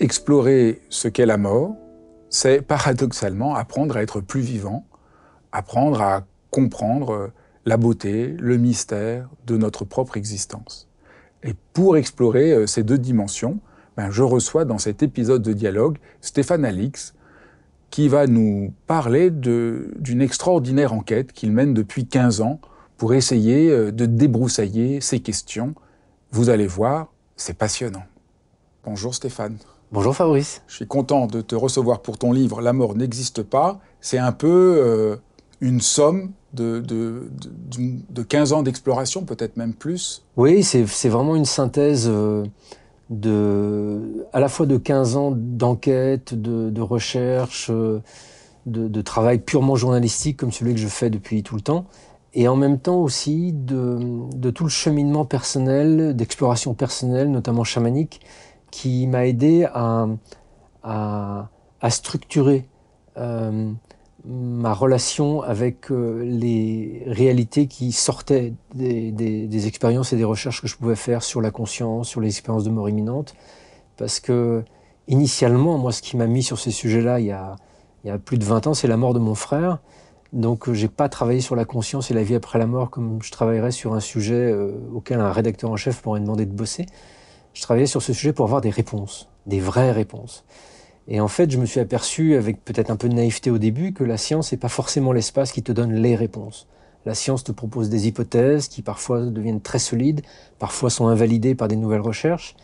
Explorer ce qu'est la mort, c'est paradoxalement apprendre à être plus vivant, apprendre à comprendre la beauté, le mystère de notre propre existence. Et pour explorer euh, ces deux dimensions, ben, je reçois dans cet épisode de dialogue Stéphane Alix, qui va nous parler d'une extraordinaire enquête qu'il mène depuis 15 ans pour essayer euh, de débroussailler ces questions. Vous allez voir, c'est passionnant. Bonjour Stéphane. Bonjour Fabrice. Je suis content de te recevoir pour ton livre La mort n'existe pas. C'est un peu euh, une somme de, de, de, 15 ans d'exploration, peut-être même plus. Oui, c'est vraiment une synthèse euh, de, à la fois de 15 ans d'enquête, de, recherche, euh, de, travail purement journalistique comme celui que je fais depuis tout le temps, et en même temps aussi de, tout le cheminement personnel, d'exploration personnelle, notamment chamanique, qui m'a aidé à, à, structurer euh, ma relation avec euh, les réalités qui sortaient des, des, expériences et des recherches que je pouvais faire sur la conscience, sur les expériences de mort imminente. Parce que, initialement, moi, ce qui m'a mis sur ces sujets-là il, il, y a plus de 20 ans, c'est la mort de mon frère. Donc, j'ai pas travaillé sur la conscience et la vie après la mort comme je travaillerais sur un sujet euh, auquel un rédacteur en chef m'aurait demandé de bosser je travaillais sur ce sujet pour avoir des réponses, des vraies réponses. Et en fait, je me suis aperçu, avec peut-être un peu de naïveté au début, que la science n'est pas forcément l'espace qui te donne les réponses. La science te propose des hypothèses qui parfois deviennent très solides, parfois sont invalidées par des nouvelles recherches.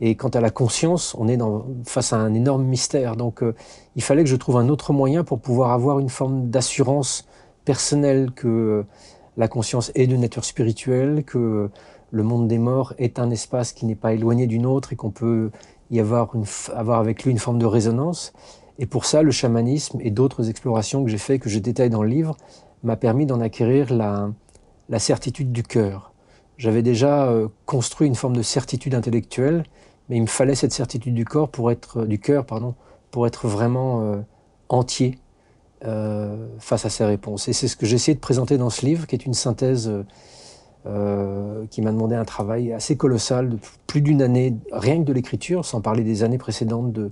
Et quant à la conscience, on est dans, face à un énorme mystère. Donc euh, il fallait que je trouve un autre moyen pour pouvoir avoir une forme d'assurance personnelle que euh, la conscience est de nature spirituelle, que le monde des morts est un espace qui n'est pas éloigné d'une autre et qu'on peut y avoir, une, avoir avec lui une forme de résonance. Et pour ça, le chamanisme et d'autres explorations que j'ai fait, que je détaille dans le livre, m'a permis d'en acquérir la, la, certitude du cœur. J'avais déjà euh, construit une forme de certitude intellectuelle, mais il me fallait cette certitude du corps pour être du cœur, pardon, pour être vraiment euh, entier euh, face à ces réponses. Et c'est ce que j'ai essayé de présenter dans ce livre, qui est une synthèse euh, qui m'a demandé un travail assez colossal de plus d'une année, rien que de l'écriture, sans parler des années précédentes de,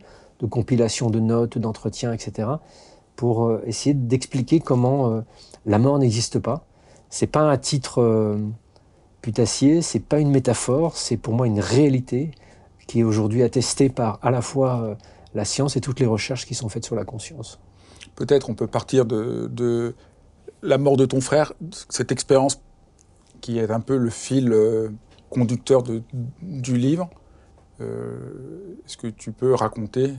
compilation de notes, d'entretiens, etc., pour euh, essayer d'expliquer comment euh, la mort n'existe pas. C'est pas un titre putassier, c'est pas une métaphore, c'est pour moi une réalité qui est aujourd'hui attestée par à la fois la science et toutes les recherches qui sont faites sur la conscience. Peut-être on peut partir de, de la mort de ton frère, cette expérience qui est un peu le fil euh, conducteur du livre. Euh, est-ce que tu peux raconter?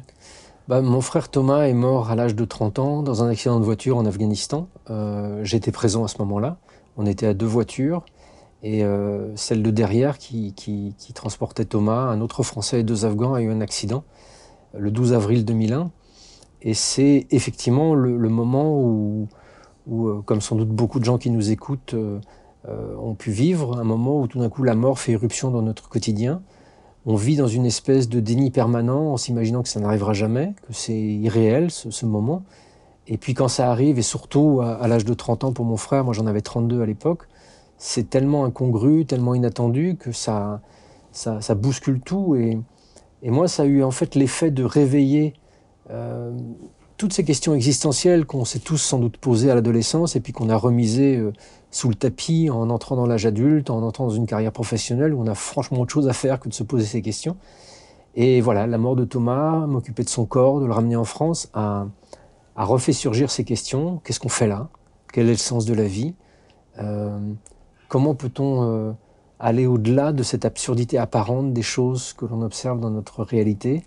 Bah, Mon frère Thomas est mort à l'âge de 30 ans dans un accident de voiture en Afghanistan. Euh, j'étais présent à ce moment-là. On était à deux voitures. Et celle de derrière qui, transportait Thomas, un autre Français et deux Afghans, a eu un accident le 12 avril 2001. Et c'est effectivement le, moment où, comme sans doute beaucoup de gens qui nous écoutent, ont pu vivre un moment où tout d'un coup la mort fait éruption dans notre quotidien. On vit dans une espèce de déni permanent en s'imaginant que ça n'arrivera jamais, que c'est irréel ce, moment. Et puis quand ça arrive, et surtout à, l'âge de 30 ans pour mon frère, moi j'en avais 32 à l'époque, c'est tellement incongru, tellement inattendu que ça, ça, bouscule tout. Et, et, moi, ça a eu en fait l'effet de réveiller euh, toutes ces questions existentielles qu'on s'est tous sans doute posées à l'adolescence et puis qu'on a remisées euh, sous le tapis en entrant dans l'âge adulte, en entrant dans une carrière professionnelle où on a franchement autre chose à faire que de se poser ces questions. Et voilà, la mort de Thomas, m'occuper de son corps, de le ramener en France, a, a refait surgir ces questions. Qu'est-ce qu'on fait là? Quel est le sens de la vie? Comment peut-on aller au-delà de cette absurdité apparente des choses que l'on observe dans notre réalité?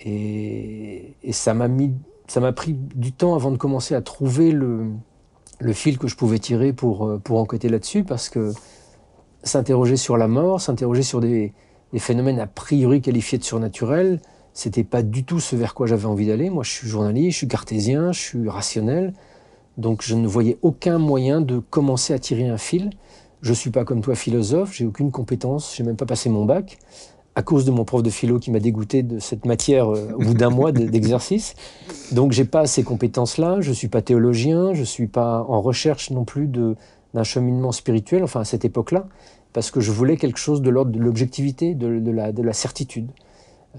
Et, et, ça m'a mis, ça m'a pris du temps avant de commencer à trouver le, le fil que je pouvais tirer pour, euh, pour enquêter là-dessus, parce que s'interroger sur la mort, s'interroger sur des, phénomènes a priori qualifiés de surnaturels, c'était pas du tout ce vers quoi j'avais envie d'aller. Moi, je suis journaliste, je suis cartésien, je suis rationnel, donc je ne voyais aucun moyen de commencer à tirer un fil. Je suis pas comme toi philosophe, j'ai aucune compétence, j'ai même pas passé mon bac à cause de mon prof de philo qui m'a dégoûté de cette matière euh, au bout d'un mois d'exercice. Donc j'ai pas ces compétences-là, je suis pas théologien, je suis pas en recherche non plus d'un cheminement spirituel, enfin à cette époque-là, parce que je voulais quelque chose de l'ordre de l'objectivité, de, de, la, de, la, certitude.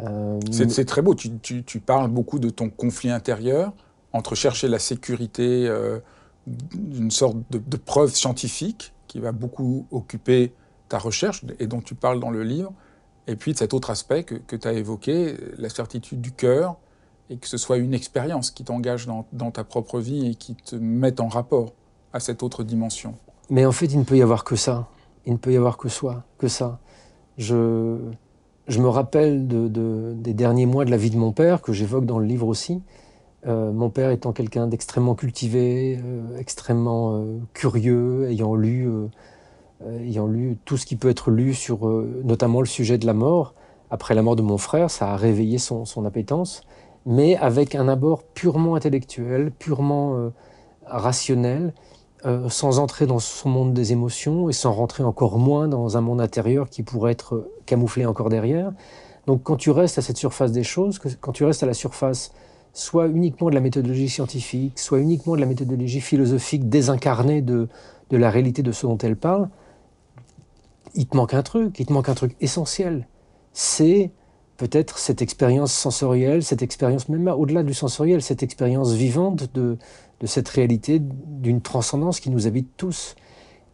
Euh, c'est très beau, tu, tu, tu, parles beaucoup de ton conflit intérieur entre chercher la sécurité euh, d'une sorte de, de preuve scientifique qui va beaucoup occuper ta recherche et dont tu parles dans le livre, et puis de cet autre aspect que, tu as évoqué, la certitude du cœur, et que ce soit une expérience qui t'engage dans, ta propre vie et qui te mette en rapport à cette autre dimension. Mais en fait, il ne peut y avoir que ça. Il ne peut y avoir que soi, que ça. Je, me rappelle de, des derniers mois de la vie de mon père, que j'évoque dans le livre aussi. Euh, mon père étant quelqu'un d'extrêmement cultivé, euh, extrêmement euh, curieux, ayant lu ayant lu tout ce qui peut être lu sur euh, notamment le sujet de la mort, après la mort de mon frère, ça a réveillé son, appétence, mais avec un abord purement intellectuel, purement euh, rationnel, sans entrer dans son monde des émotions et sans rentrer encore moins dans un monde intérieur qui pourrait être camouflé encore derrière. Donc quand tu restes à cette surface des choses, quand tu restes à la surface soit uniquement de la méthodologie scientifique, soit uniquement de la méthodologie philosophique désincarnée de, de la réalité de ce dont elle parle, il te manque un truc, il te manque un truc essentiel. C'est peut-être cette expérience sensorielle, cette expérience, même au-delà du sensoriel, cette expérience vivante de, cette réalité, d'une transcendance qui nous habite tous.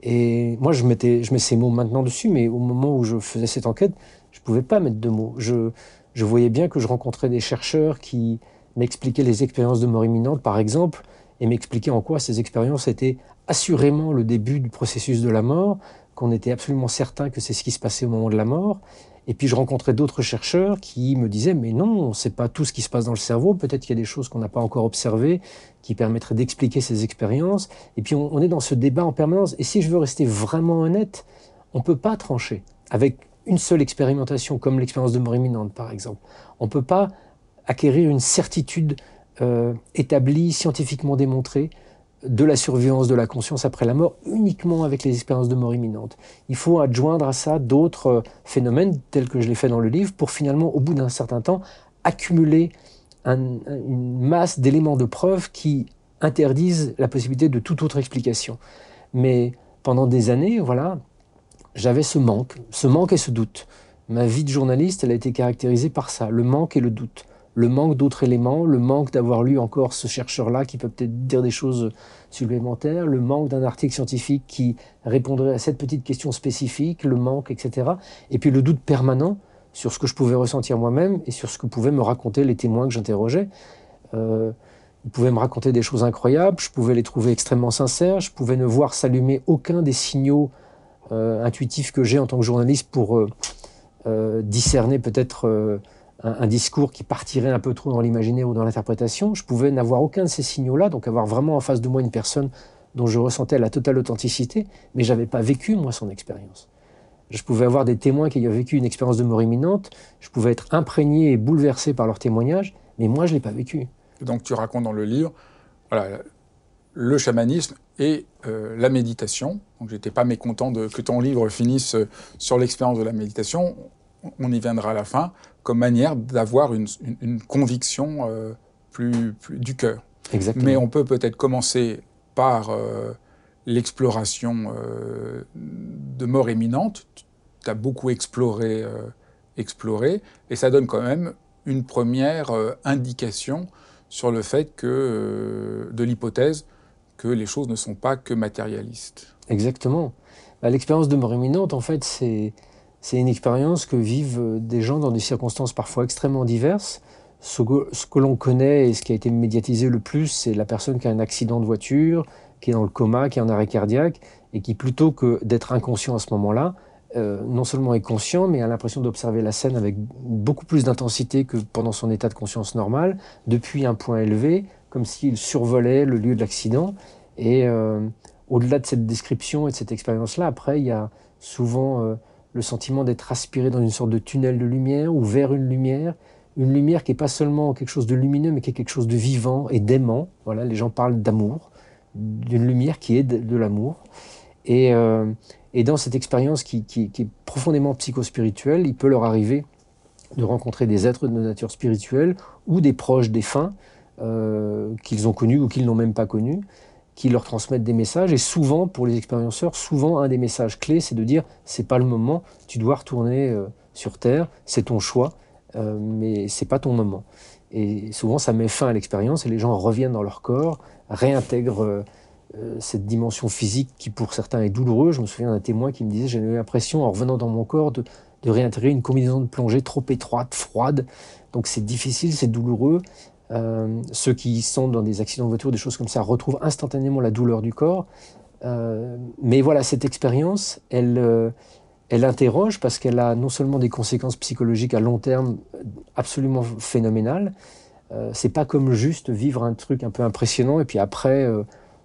Et moi, je, mettais, je mets ces mots maintenant dessus, mais au moment où je faisais cette enquête, je ne pouvais pas mettre de mots. Je voyais bien que je rencontrais des chercheurs qui m'expliquaient les expériences de mort imminente, par exemple, et m'expliquaient en quoi ces expériences étaient assurément le début du processus de la mort, qu'on était absolument certain que c'est ce qui se passait au moment de la mort. Et puis je rencontrais d'autres chercheurs qui me disaient mais non, c'est pas tout ce qui se passe dans le cerveau. Peut-être qu'il y a des choses qu'on n'a pas encore observées qui permettraient d'expliquer ces expériences. Et puis on, est dans ce débat en permanence. Et si je veux rester vraiment honnête, on peut pas trancher avec une seule expérimentation comme l'expérience de mort imminente par exemple. On peut pas acquérir une certitude euh, établie, scientifiquement démontrée de la surveillance de la conscience après la mort uniquement avec les expériences de mort imminente. Il faut adjoindre à ça d'autres euh, phénomènes tels que je l'ai fait dans le livre pour finalement, au bout d'un certain temps, accumuler une masse d'éléments de preuve qui interdisent la possibilité de toute autre explication. Mais pendant des années, voilà, j'avais ce manque, ce manque et ce doute. Ma vie de journaliste, elle a été caractérisée par ça, le manque et le doute le manque d'autres éléments, le manque d'avoir lu encore ce chercheur-là qui peut peut-être dire des choses supplémentaires, le manque d'un article scientifique qui répondrait à cette petite question spécifique, le manque, etc. Et puis le doute permanent sur ce que je pouvais ressentir moi-même et sur ce que pouvaient me raconter les témoins que j'interrogeais. Euh, ils pouvaient me raconter des choses incroyables, je pouvais les trouver extrêmement sincères, je pouvais ne voir s'allumer aucun des signaux euh, intuitifs que j'ai en tant que journaliste pour euh, discerner peut-être un, discours qui partirait un peu trop dans l'imaginaire ou dans l'interprétation, je pouvais n'avoir aucun de ces signaux-là, donc avoir vraiment en face de moi une personne dont je ressentais la totale authenticité, mais j'avais pas vécu moi son expérience. Je pouvais avoir des témoins qui avaient vécu une expérience de mort imminente, je pouvais être imprégné et bouleversé par leur témoignage, mais moi je l'ai pas vécu. Donc tu racontes dans le livre, voilà, le chamanisme et euh, la méditation. Donc j'étais pas mécontent de, que ton livre finisse euh, sur l'expérience de la méditation. On y viendra à la fin comme manière d'avoir une, conviction euh, plus, du cœur. Mais on peut peut-être commencer par euh, l'exploration euh, de mort imminente. Tu as beaucoup exploré, exploré, et ça donne quand même une première indication sur le fait que, de l'hypothèse que les choses ne sont pas que matérialistes. Exactement. Bah, l'expérience de mort imminente, en fait, c'est c'est une expérience que vivent euh, des gens dans des circonstances parfois extrêmement diverses, Ce que, l'on connaît et ce qui a été médiatisé le plus, c'est la personne qui a un accident de voiture, qui est dans le coma, qui est en arrêt cardiaque, et qui, plutôt que d'être inconscient à ce moment-là, euh, non seulement est conscient, mais a l'impression d'observer la scène avec beaucoup plus d'intensité que pendant son état de conscience normal, depuis un point élevé, comme s'il survolait le lieu de l'accident. Et euh, au-delà de cette description et de cette expérience-là, après, il y a souvent le sentiment d'être aspiré dans une sorte de tunnel de lumière ou vers une lumière, une lumière qui n'est pas seulement quelque chose de lumineux, mais qui est quelque chose de vivant et d'aimant. Voilà, les gens parlent d'amour, d'une lumière qui est de, l'amour. Et, et dans cette expérience qui, est profondément psychospirituelle, il peut leur arriver de rencontrer des êtres de nature spirituelle ou des proches défunts euh, qu'ils ont connus ou qu'ils n'ont même pas connus, qui leur transmettent des messages. Et souvent, pour les expérienceurs, souvent un des messages clés, c'est de dire c'est pas le moment, tu dois retourner euh, sur Terre, c'est ton choix, euh, mais c'est pas ton moment. Et souvent, ça met fin à l'expérience et les gens reviennent dans leur corps, réintègrent euh, cette dimension physique qui pour certains est douloureuse. Je me souviens d'un témoin qui me disait j'ai l'impression en revenant dans mon corps de, réintégrer une combinaison de plongée trop étroite, froide. Donc c'est difficile, c'est douloureux. Euh, ceux qui sont dans des accidents de voiture, des choses comme ça, retrouvent instantanément la douleur du corps. Euh, mais voilà, cette expérience, elle, elle interroge parce qu'elle a non seulement des conséquences psychologiques à long terme absolument phénoménales. c'est pas comme juste vivre un truc un peu impressionnant et puis après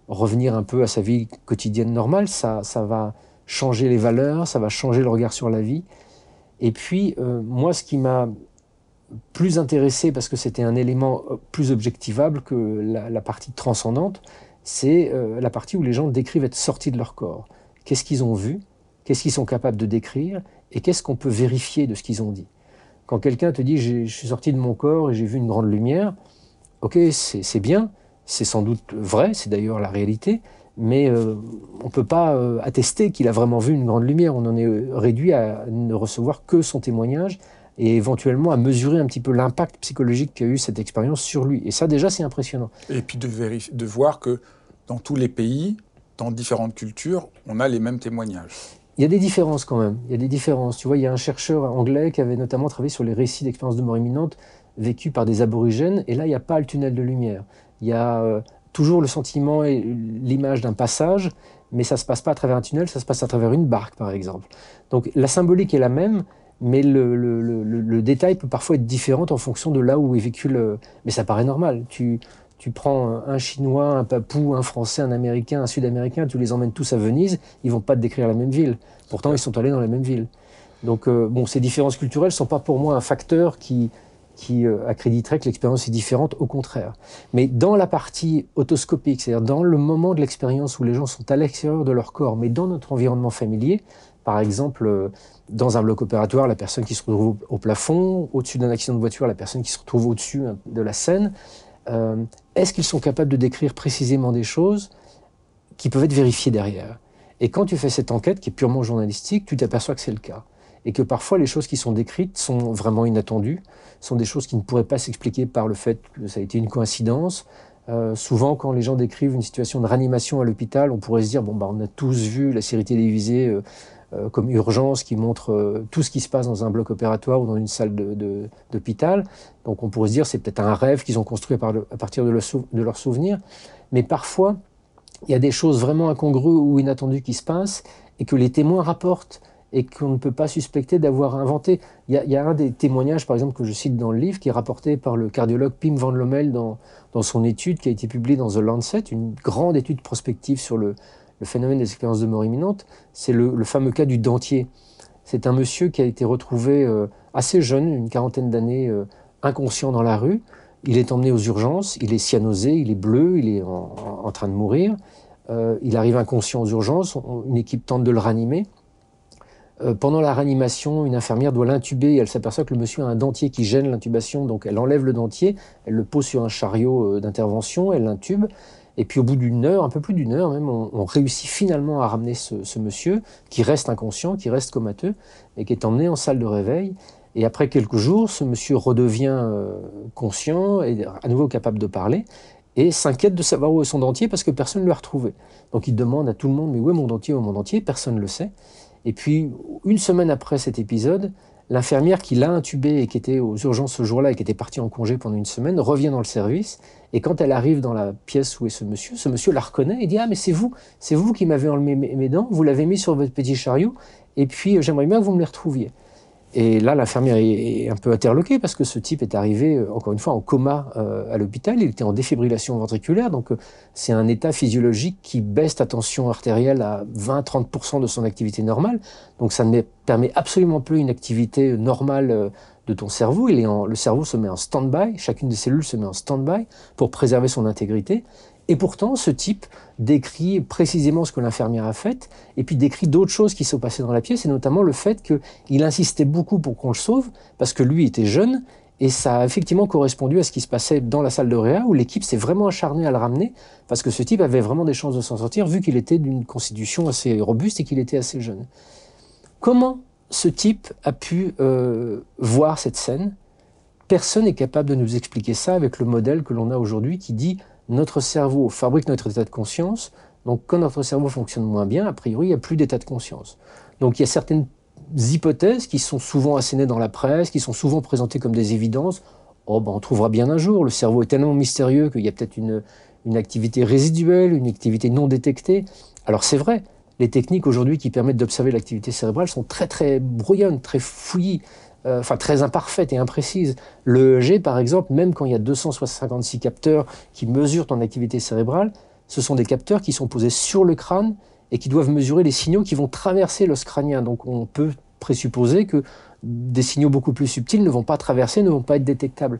revenir un peu à sa vie quotidienne normale, ça, ça va changer les valeurs, ça va changer le regard sur la vie. Et puis, euh, moi, ce qui m'a plus intéressé, parce que c'était un élément euh, plus objectivable que la, partie transcendante, c'est euh, la partie où les gens décrivent être sortis de leur corps. Qu'est-ce qu'ils ont vu? Qu'est-ce qu'ils sont capables de décrire? Et qu'est-ce qu'on peut vérifier de ce qu'ils ont dit? Quand quelqu'un te dit je suis sorti de mon corps et j'ai vu une grande lumière, ok, c'est bien, c'est sans doute vrai, c'est d'ailleurs la réalité, mais euh, on ne peut pas attester qu'il a vraiment vu une grande lumière. On en est réduit à ne recevoir que son témoignage et éventuellement à mesurer un petit peu l'impact psychologique qu'a eu cette expérience sur lui. Et ça, déjà, c'est impressionnant. Et puis de, de voir que dans tous les pays, dans différentes cultures, on a les mêmes témoignages. Il y a des différences quand même. Il y a des différences. Tu vois, il y a un chercheur anglais qui avait notamment travaillé sur les récits d'expériences de mort imminente vécus par des aborigènes. Et là, il n'y a pas le tunnel de lumière. Il y a euh, toujours le sentiment et l'image d'un passage, mais ça ne se passe pas à travers un tunnel, ça se passe à travers une barque, par exemple. Donc la symbolique est la même, mais le, détail peut parfois être différent en fonction de là où est vécu le... Mais ça paraît normal. Tu, tu prends un Chinois, un Papou, un Français, un Américain, un Sud-Américain, tu les emmènes tous à Venise, ils vont pas te décrire la même ville. Pourtant, ils sont allés dans la même ville. Donc, euh, bon, ces différences culturelles sont pas pour moi un facteur qui, qui euh, accréditerait que l'expérience est différente, au contraire. Mais dans la partie autoscopique, c'est-à-dire dans le moment de l'expérience où les gens sont à l'extérieur de leur corps, mais dans notre environnement familier, par exemple, euh, dans un bloc opératoire, la personne qui se retrouve au plafond, au-dessus d'un accident de voiture, la personne qui se retrouve au-dessus hein, de la scène, euh, est-ce qu'ils sont capables de décrire précisément des choses qui peuvent être vérifiées derrière? Et quand tu fais cette enquête, qui est purement journalistique, tu t'aperçois que c'est le cas. Et que parfois les choses qui sont décrites sont vraiment inattendues, sont des choses qui ne pourraient pas s'expliquer par le fait que ça a été une coïncidence. Euh, souvent, quand les gens décrivent une situation de réanimation à l'hôpital, on pourrait se dire bon bah on a tous vu la série télévisée euh, euh, comme Urgence qui montre tout ce qui se passe dans un bloc opératoire ou dans une salle d'hôpital. Donc on pourrait se dire c'est peut-être un rêve qu'ils ont construit à, partir de, de leurs souvenirs. Mais parfois, il y a des choses vraiment incongrues ou inattendues qui se passent et que les témoins rapportent et qu'on ne peut pas suspecter d'avoir inventé. Il y, a, un des témoignages, par exemple, que je cite dans le livre, qui est rapporté par le cardiologue Pim van Lommel dans son étude qui a été publiée dans The Lancet, une grande étude prospective sur le, phénomène des expériences de mort imminente. C'est le, fameux cas du dentier. C'est un monsieur qui a été retrouvé euh, assez jeune, une quarantaine d'années, euh, inconscient dans la rue. Il est emmené aux urgences, il est cyanosé, il est bleu, il est en, train de mourir. Euh, il arrive inconscient aux urgences, une équipe tente de le ranimer. Pendant la réanimation, une infirmière doit l'intuber et elle s'aperçoit que le monsieur a un dentier qui gêne l'intubation, donc elle enlève le dentier, elle le pose sur un chariot d'intervention, elle l'intube, et puis au bout d'une heure, un peu plus d'une heure même, on, réussit finalement à ramener ce, monsieur qui reste inconscient, qui reste comateux, et qui est emmené en salle de réveil. Et après quelques jours, ce monsieur redevient euh, conscient et à nouveau capable de parler et s'inquiète de savoir où est son dentier parce que personne ne l'a retrouvé. Donc il demande à tout le monde, mais où est mon dentier, où est mon dentier? Personne ne le sait. Et puis, une semaine après cet épisode, L'infirmière qui l'a intubé et qui était aux urgences ce jour-là et qui était partie en congé pendant une semaine revient dans le service et quand elle arrive dans la pièce où est ce monsieur, ce monsieur la reconnaît et dit ah mais c'est vous, c'est vous qui m'avez enlevé mes dents, vous l'avez mis sur votre petit chariot et puis j'aimerais bien que vous me les retrouviez. Et là, l'infirmière est un peu interloquée parce que ce type est arrivé, euh, encore une fois, en coma euh, à l'hôpital. Il était en défibrillation ventriculaire, donc euh, c'est un état physiologique qui baisse ta tension artérielle à 20-30% de son activité normale. Donc ça ne permet absolument plus une activité normale de ton cerveau. Le cerveau se met en stand-by, chacune des cellules se met en stand-by pour préserver son intégrité. Et pourtant, ce type décrit précisément ce que l'infirmière a fait, et puis décrit d'autres choses qui sont passées dans la pièce, et notamment le fait qu'il insistait beaucoup pour qu'on le sauve, parce que lui était jeune, et ça a effectivement correspondu à ce qui se passait dans la salle de réa, où l'équipe s'est vraiment acharnée à le ramener, parce que ce type avait vraiment des chances de s'en sortir, vu qu'il était d'une constitution assez robuste et qu'il était assez jeune. Comment ce type a pu euh, voir cette scène? Personne n'est capable de nous expliquer ça avec le modèle que l'on a aujourd'hui qui dit notre cerveau fabrique notre état de conscience. Donc quand notre cerveau fonctionne moins bien, a priori, il n'y a plus d'état de conscience. Donc il y a certaines hypothèses qui sont souvent assénées dans la presse, qui sont souvent présentées comme des évidences. Oh, ben, on trouvera bien un jour. Le cerveau est tellement mystérieux qu'il y a peut-être une, une activité résiduelle, une activité non détectée. Alors c'est vrai, les techniques aujourd'hui qui permettent d'observer l'activité cérébrale sont très très brouillonnes, très fouillies. Euh, enfin très imparfaite et imprécise. Le EEG, par exemple, même quand il y a 256 capteurs qui mesurent ton activité cérébrale, ce sont des capteurs qui sont posés sur le crâne et qui doivent mesurer les signaux qui vont traverser l'os crânien. Donc on peut présupposer que des signaux beaucoup plus subtils ne vont pas traverser, ne vont pas être détectables.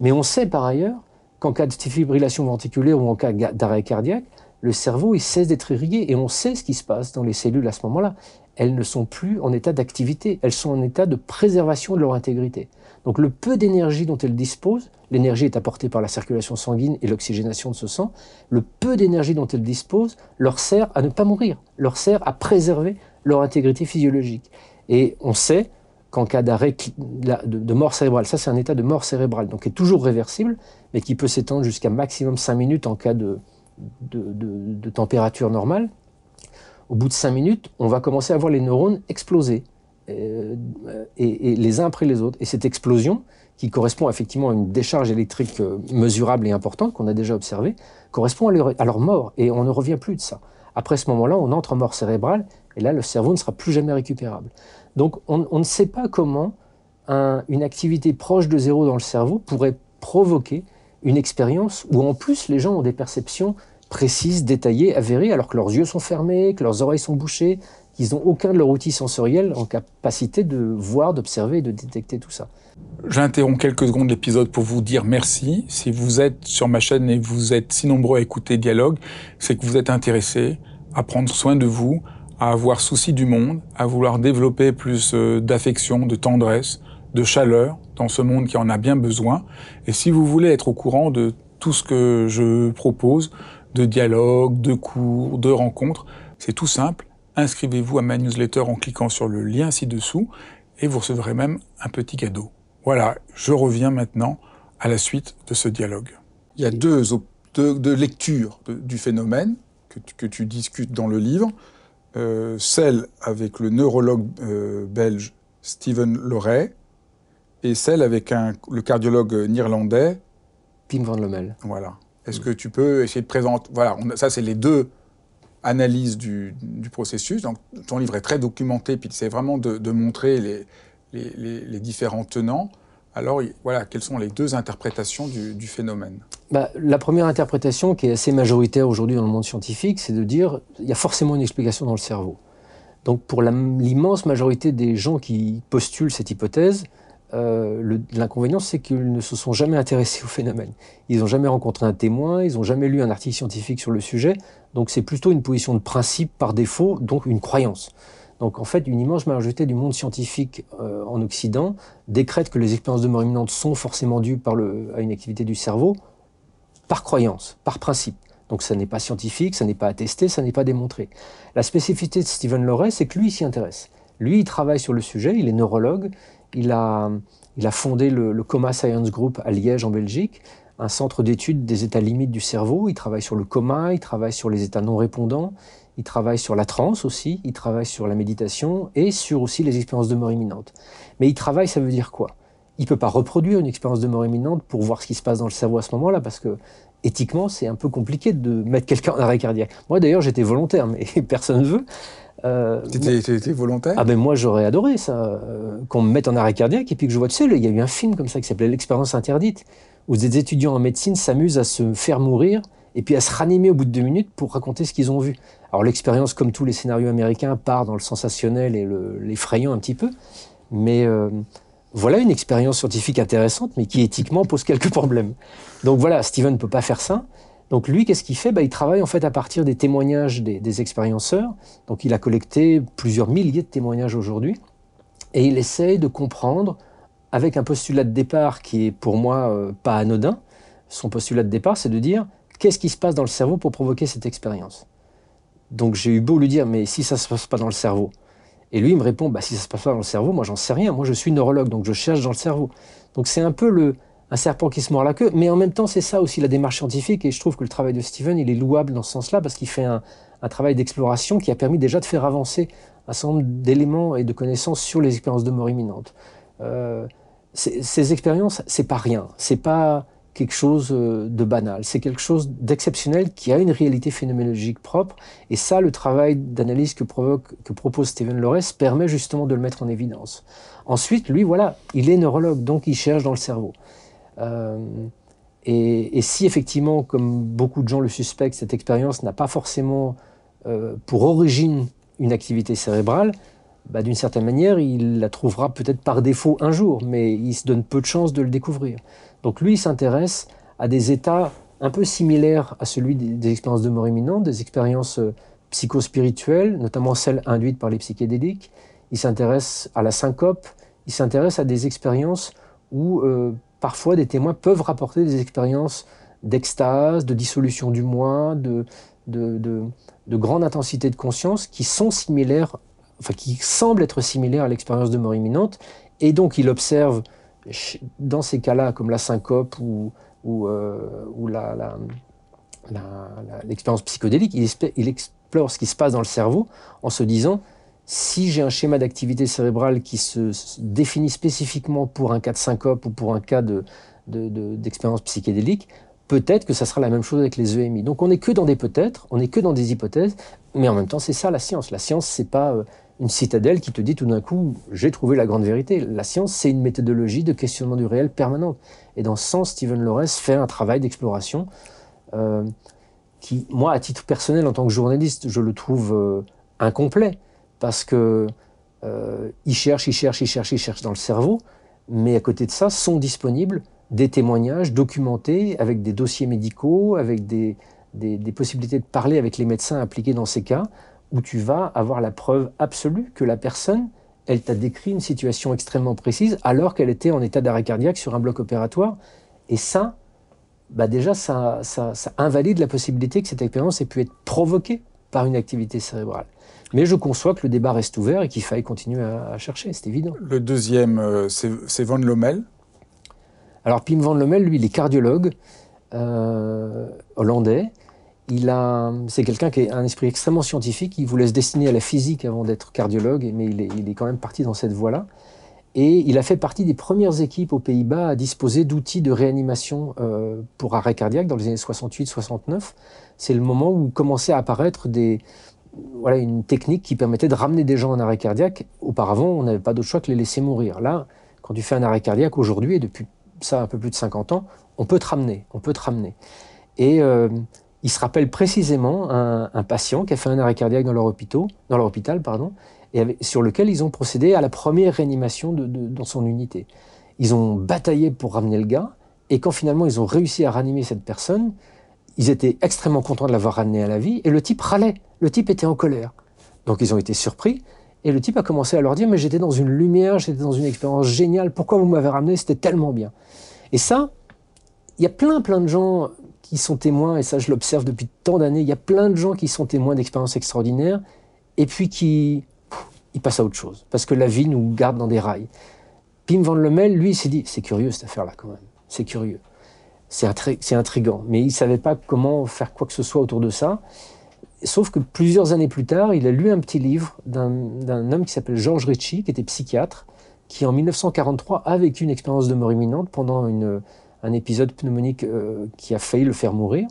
Mais on sait par ailleurs qu'en cas de fibrillation ventriculaire ou en cas d'arrêt cardiaque, le cerveau il cesse d'être irrigué et on sait ce qui se passe dans les cellules à ce moment-là elles ne sont plus en état d'activité, elles sont en état de préservation de leur intégrité. Donc le peu d'énergie dont elles disposent, l'énergie est apportée par la circulation sanguine et l'oxygénation de ce sang, le peu d'énergie dont elles disposent leur sert à ne pas mourir, leur sert à préserver leur intégrité physiologique. Et on sait qu'en cas d'arrêt de, mort cérébrale, ça c'est un état de mort cérébrale, donc qui est toujours réversible, mais qui peut s'étendre jusqu'à maximum 5 minutes en cas de, de température normale, au bout de cinq minutes, on va commencer à voir les neurones exploser, euh, et, les uns après les autres. Et cette explosion, qui correspond effectivement à une décharge électrique euh, mesurable et importante qu'on a déjà observée, correspond à leur, mort, et on ne revient plus de ça. Après ce moment-là, on entre en mort cérébrale, et là, le cerveau ne sera plus jamais récupérable. Donc, on, ne sait pas comment une activité proche de zéro dans le cerveau pourrait provoquer une expérience où, en plus, les gens ont des perceptions précises, détaillées, avérées, alors que leurs yeux sont fermés, que leurs oreilles sont bouchées, qu'ils n'ont aucun de leurs outils sensoriels en capacité de voir, d'observer et de détecter tout ça. J'interromps quelques secondes l'épisode pour vous dire merci. Si vous êtes sur ma chaîne et vous êtes si nombreux à écouter Dialogue, c'est que vous êtes intéressés à prendre soin de vous, à avoir souci du monde, à vouloir développer plus euh, d'affection, de tendresse, de chaleur dans ce monde qui en a bien besoin. Et si vous voulez être au courant de tout ce que je propose, de dialogues, de cours, de rencontres. C'est tout simple. Inscrivez-vous à ma newsletter en cliquant sur le lien ci-dessous et vous recevrez même un petit cadeau. Voilà, je reviens maintenant à la suite de ce dialogue. Il y a deux, deux, lectures du phénomène que tu, discutes dans le livre. Euh, celle avec le neurologue euh, belge Stephen Loray et celle avec le cardiologue néerlandais Pim van Lommel. Voilà. Est-ce que tu peux essayer de présenter Voilà, ça c'est les deux analyses du, processus. Donc ton livre est très documenté, puis c'est vraiment de, montrer les, les, différents tenants. Alors voilà, quelles sont les deux interprétations du, phénomène? Bah, La première interprétation, qui est assez majoritaire aujourd'hui dans le monde scientifique, c'est de dire il y a forcément une explication dans le cerveau. Donc pour l'immense majorité des gens qui postulent cette hypothèse, euh, l'inconvénient, c'est qu'ils ne se sont jamais intéressés au phénomène. Ils n'ont jamais rencontré un témoin, ils n'ont jamais lu un article scientifique sur le sujet. Donc c'est plutôt une position de principe par défaut, donc une croyance. Donc en fait, une immense majorité du monde scientifique euh, en Occident décrète que les expériences de mort imminente sont forcément dues par le, à une activité du cerveau par croyance, par principe. Donc ça n'est pas scientifique, ça n'est pas attesté, ça n'est pas démontré. La spécificité de Stephen Loray, c'est que lui, s'y intéresse. Lui, il travaille sur le sujet, il est neurologue, il a, fondé le, Coma Science Group à Liège, en Belgique, un centre d'études des états limites du cerveau. Il travaille sur le coma, il travaille sur les états non répondants, il travaille sur la transe aussi, il travaille sur la méditation et sur aussi les expériences de mort imminente. Mais il travaille, ça veut dire quoi? Il ne peut pas reproduire une expérience de mort imminente pour voir ce qui se passe dans le cerveau à ce moment-là, parce que éthiquement, c'est un peu compliqué de mettre quelqu'un en arrêt cardiaque. Moi, d'ailleurs, j'étais volontaire, mais personne ne veut. Euh, T'étais volontaire? Ah ben moi, j'aurais adoré ça, euh, qu'on me mette en arrêt cardiaque et puis que je vois, tu sais, il y a eu un film comme ça qui s'appelait L'expérience interdite, où des étudiants en médecine s'amusent à se faire mourir et puis à se ranimer au bout de deux minutes pour raconter ce qu'ils ont vu. Alors l'expérience, comme tous les scénarios américains, part dans le sensationnel et l'effrayant un petit peu, mais euh, voilà une expérience scientifique intéressante, mais qui éthiquement pose quelques problèmes. Donc voilà, Steven ne peut pas faire ça. Donc lui, qu'est-ce qu'il fait? Bah, Il travaille en fait à partir des témoignages des, expérienceurs. Donc il a collecté plusieurs milliers de témoignages aujourd'hui, et il essaye de comprendre, avec un postulat de départ qui est pour moi euh, pas anodin. Son postulat de départ, c'est de dire qu'est-ce qui se passe dans le cerveau pour provoquer cette expérience? Donc j'ai eu beau lui dire, mais si ça ne se passe pas dans le cerveau Et lui, il me répond, bah, si ça se passe pas dans le cerveau, moi j'en sais rien, moi je suis neurologue, donc je cherche dans le cerveau. Donc c'est un peu le, un serpent qui se mord la queue, mais en même temps c'est ça aussi la démarche scientifique, et je trouve que le travail de Steven, il est louable dans ce sens-là, parce qu'il fait un, un travail d'exploration qui a permis déjà de faire avancer un certain nombre d'éléments et de connaissances sur les expériences de mort imminente. Euh, ces expériences, c'est pas rien, c'est pas quelque chose euh, de banal, c'est quelque chose d'exceptionnel qui a une réalité phénoménologique propre. Et ça, le travail d'analyse que, propose Stephen Lores permet justement de le mettre en évidence. Ensuite, lui, voilà, il est neurologue, donc il cherche dans le cerveau. Euh, et, et, si effectivement, comme beaucoup de gens le suspectent, cette expérience n'a pas forcément euh, pour origine une activité cérébrale, bah, d'une certaine manière, il la trouvera peut-être par défaut un jour, mais il se donne peu de chances de le découvrir. Donc lui, il s'intéresse à des états un peu similaires à celui des, expériences de mort imminente, des expériences euh, psychospirituelles, notamment celles induites par les psychédéliques. Il s'intéresse à la syncope, il s'intéresse à des expériences où euh, parfois des témoins peuvent rapporter des expériences d'extase, de dissolution du moi, de, de, de, grande intensité de conscience qui sont similaires, enfin qui semblent être similaires à l'expérience de mort imminente. Et donc il observe dans ces cas-là, comme la syncope ou, euh, l'expérience psychodélique, il, explore ce qui se passe dans le cerveau en se disant si j'ai un schéma d'activité cérébrale qui se, définit spécifiquement pour un cas de syncope ou pour un cas d'expérience de, psychédélique, peut-être que ça sera la même chose avec les EMI. Donc on n'est que dans des peut-être, on n'est que dans des hypothèses, mais en même temps c'est ça la science. La science c'est pas euh, une citadelle qui te dit tout d'un coup j'ai trouvé la grande vérité. La science, c'est une méthodologie de questionnement du réel permanente. Et dans ce sens, Stephen Lores fait un travail d'exploration euh, qui, moi, à titre personnel, en tant que journaliste, je le trouve euh, incomplet parce que euh, il cherche, il cherche, il cherche, il cherche dans le cerveau, mais à côté de ça, sont disponibles des témoignages documentés avec des dossiers médicaux, avec des, des possibilités de parler avec les médecins impliqués dans ces cas, où tu vas avoir la preuve absolue que la personne, elle t'a décrit une situation extrêmement précise alors qu'elle était en état d'arrêt cardiaque sur un bloc opératoire. Et ça, bah déjà, ça, ça, invalide la possibilité que cette expérience ait pu être provoquée par une activité cérébrale. Mais je conçois que le débat reste ouvert et qu'il faille continuer à, chercher, c'est évident. Le deuxième, euh, c'est Van Lommel. Alors Pim Van Lommel, lui, il est cardiologue euh, hollandais c'est quelqu'un qui a un esprit extrêmement scientifique. Il voulait se destiner à la physique avant d'être cardiologue, mais il est, quand même parti dans cette voie-là. Et il a fait partie des premières équipes aux Pays-Bas à disposer d'outils de réanimation euh, pour arrêt cardiaque dans les années 68-69. C'est le moment où commençait à apparaître une technique qui permettait de ramener des gens en arrêt cardiaque. Auparavant, on n'avait pas d'autre choix que les laisser mourir. Là, quand tu fais un arrêt cardiaque aujourd'hui, et depuis ça un peu plus de 50 ans, on peut te ramener, on peut te ramener. Euh, il se rappelle précisément un, patient qui a fait un arrêt cardiaque dans leur, hôpital, dans leur hôpital pardon, et sur lequel ils ont procédé à la première réanimation dans son unité. Ils ont bataillé pour ramener le gars, et quand finalement ils ont réussi à ranimer cette personne, ils étaient extrêmement contents de l'avoir ramené à la vie, et le type râlait, le type était en colère. Donc ils ont été surpris, et le type a commencé à leur dire, mais j'étais dans une lumière, j'étais dans une expérience géniale, pourquoi vous m'avez ramené, c'était tellement bien. Et ça, il y a plein plein de gens qui sont témoins, et ça je l'observe depuis tant d'années, il y a plein de gens qui sont témoins d'expériences extraordinaires, et puis qui ils passent à autre chose, parce que la vie nous garde dans des rails. Pim Van Lemel, lui, s'est dit, c'est curieux cette affaire-là quand même, c'est curieux. c'est intrigant. Mais il ne savait pas comment faire quoi que ce soit autour de ça. Sauf que plusieurs années plus tard, il a lu un petit livre d'un homme qui s'appelle Georges Ritchie, qui était psychiatre, qui en 1943 a vécu une expérience de mort imminente pendant une, un épisode pneumonique euh, qui a failli le faire mourir.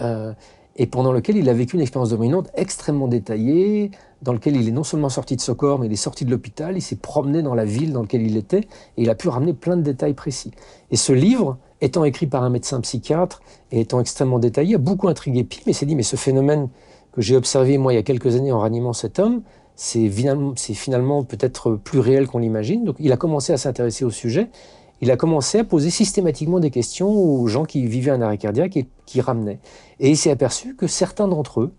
Euh, et pendant lequel il a vécu une expérience dominante extrêmement détaillée, dans lequel il est non seulement sorti de ce corps, mais il est sorti de l'hôpital, il s'est promené dans la ville dans laquelle il était, et il a pu ramener plein de détails précis. Et ce livre, étant écrit par un médecin psychiatre et étant extrêmement détaillé, a beaucoup intrigué Pim et s'est dit, mais ce phénomène que j'ai observé moi il y a quelques années en ranimant cet homme, c'est finalement peut-être plus réel qu'on l'imagine. Donc il a commencé à s'intéresser au sujet il a commencé à poser systématiquement des questions aux gens qui vivaient un arrêt cardiaque et qui ramenaient. Et il s'est aperçu que certains d'entre eux,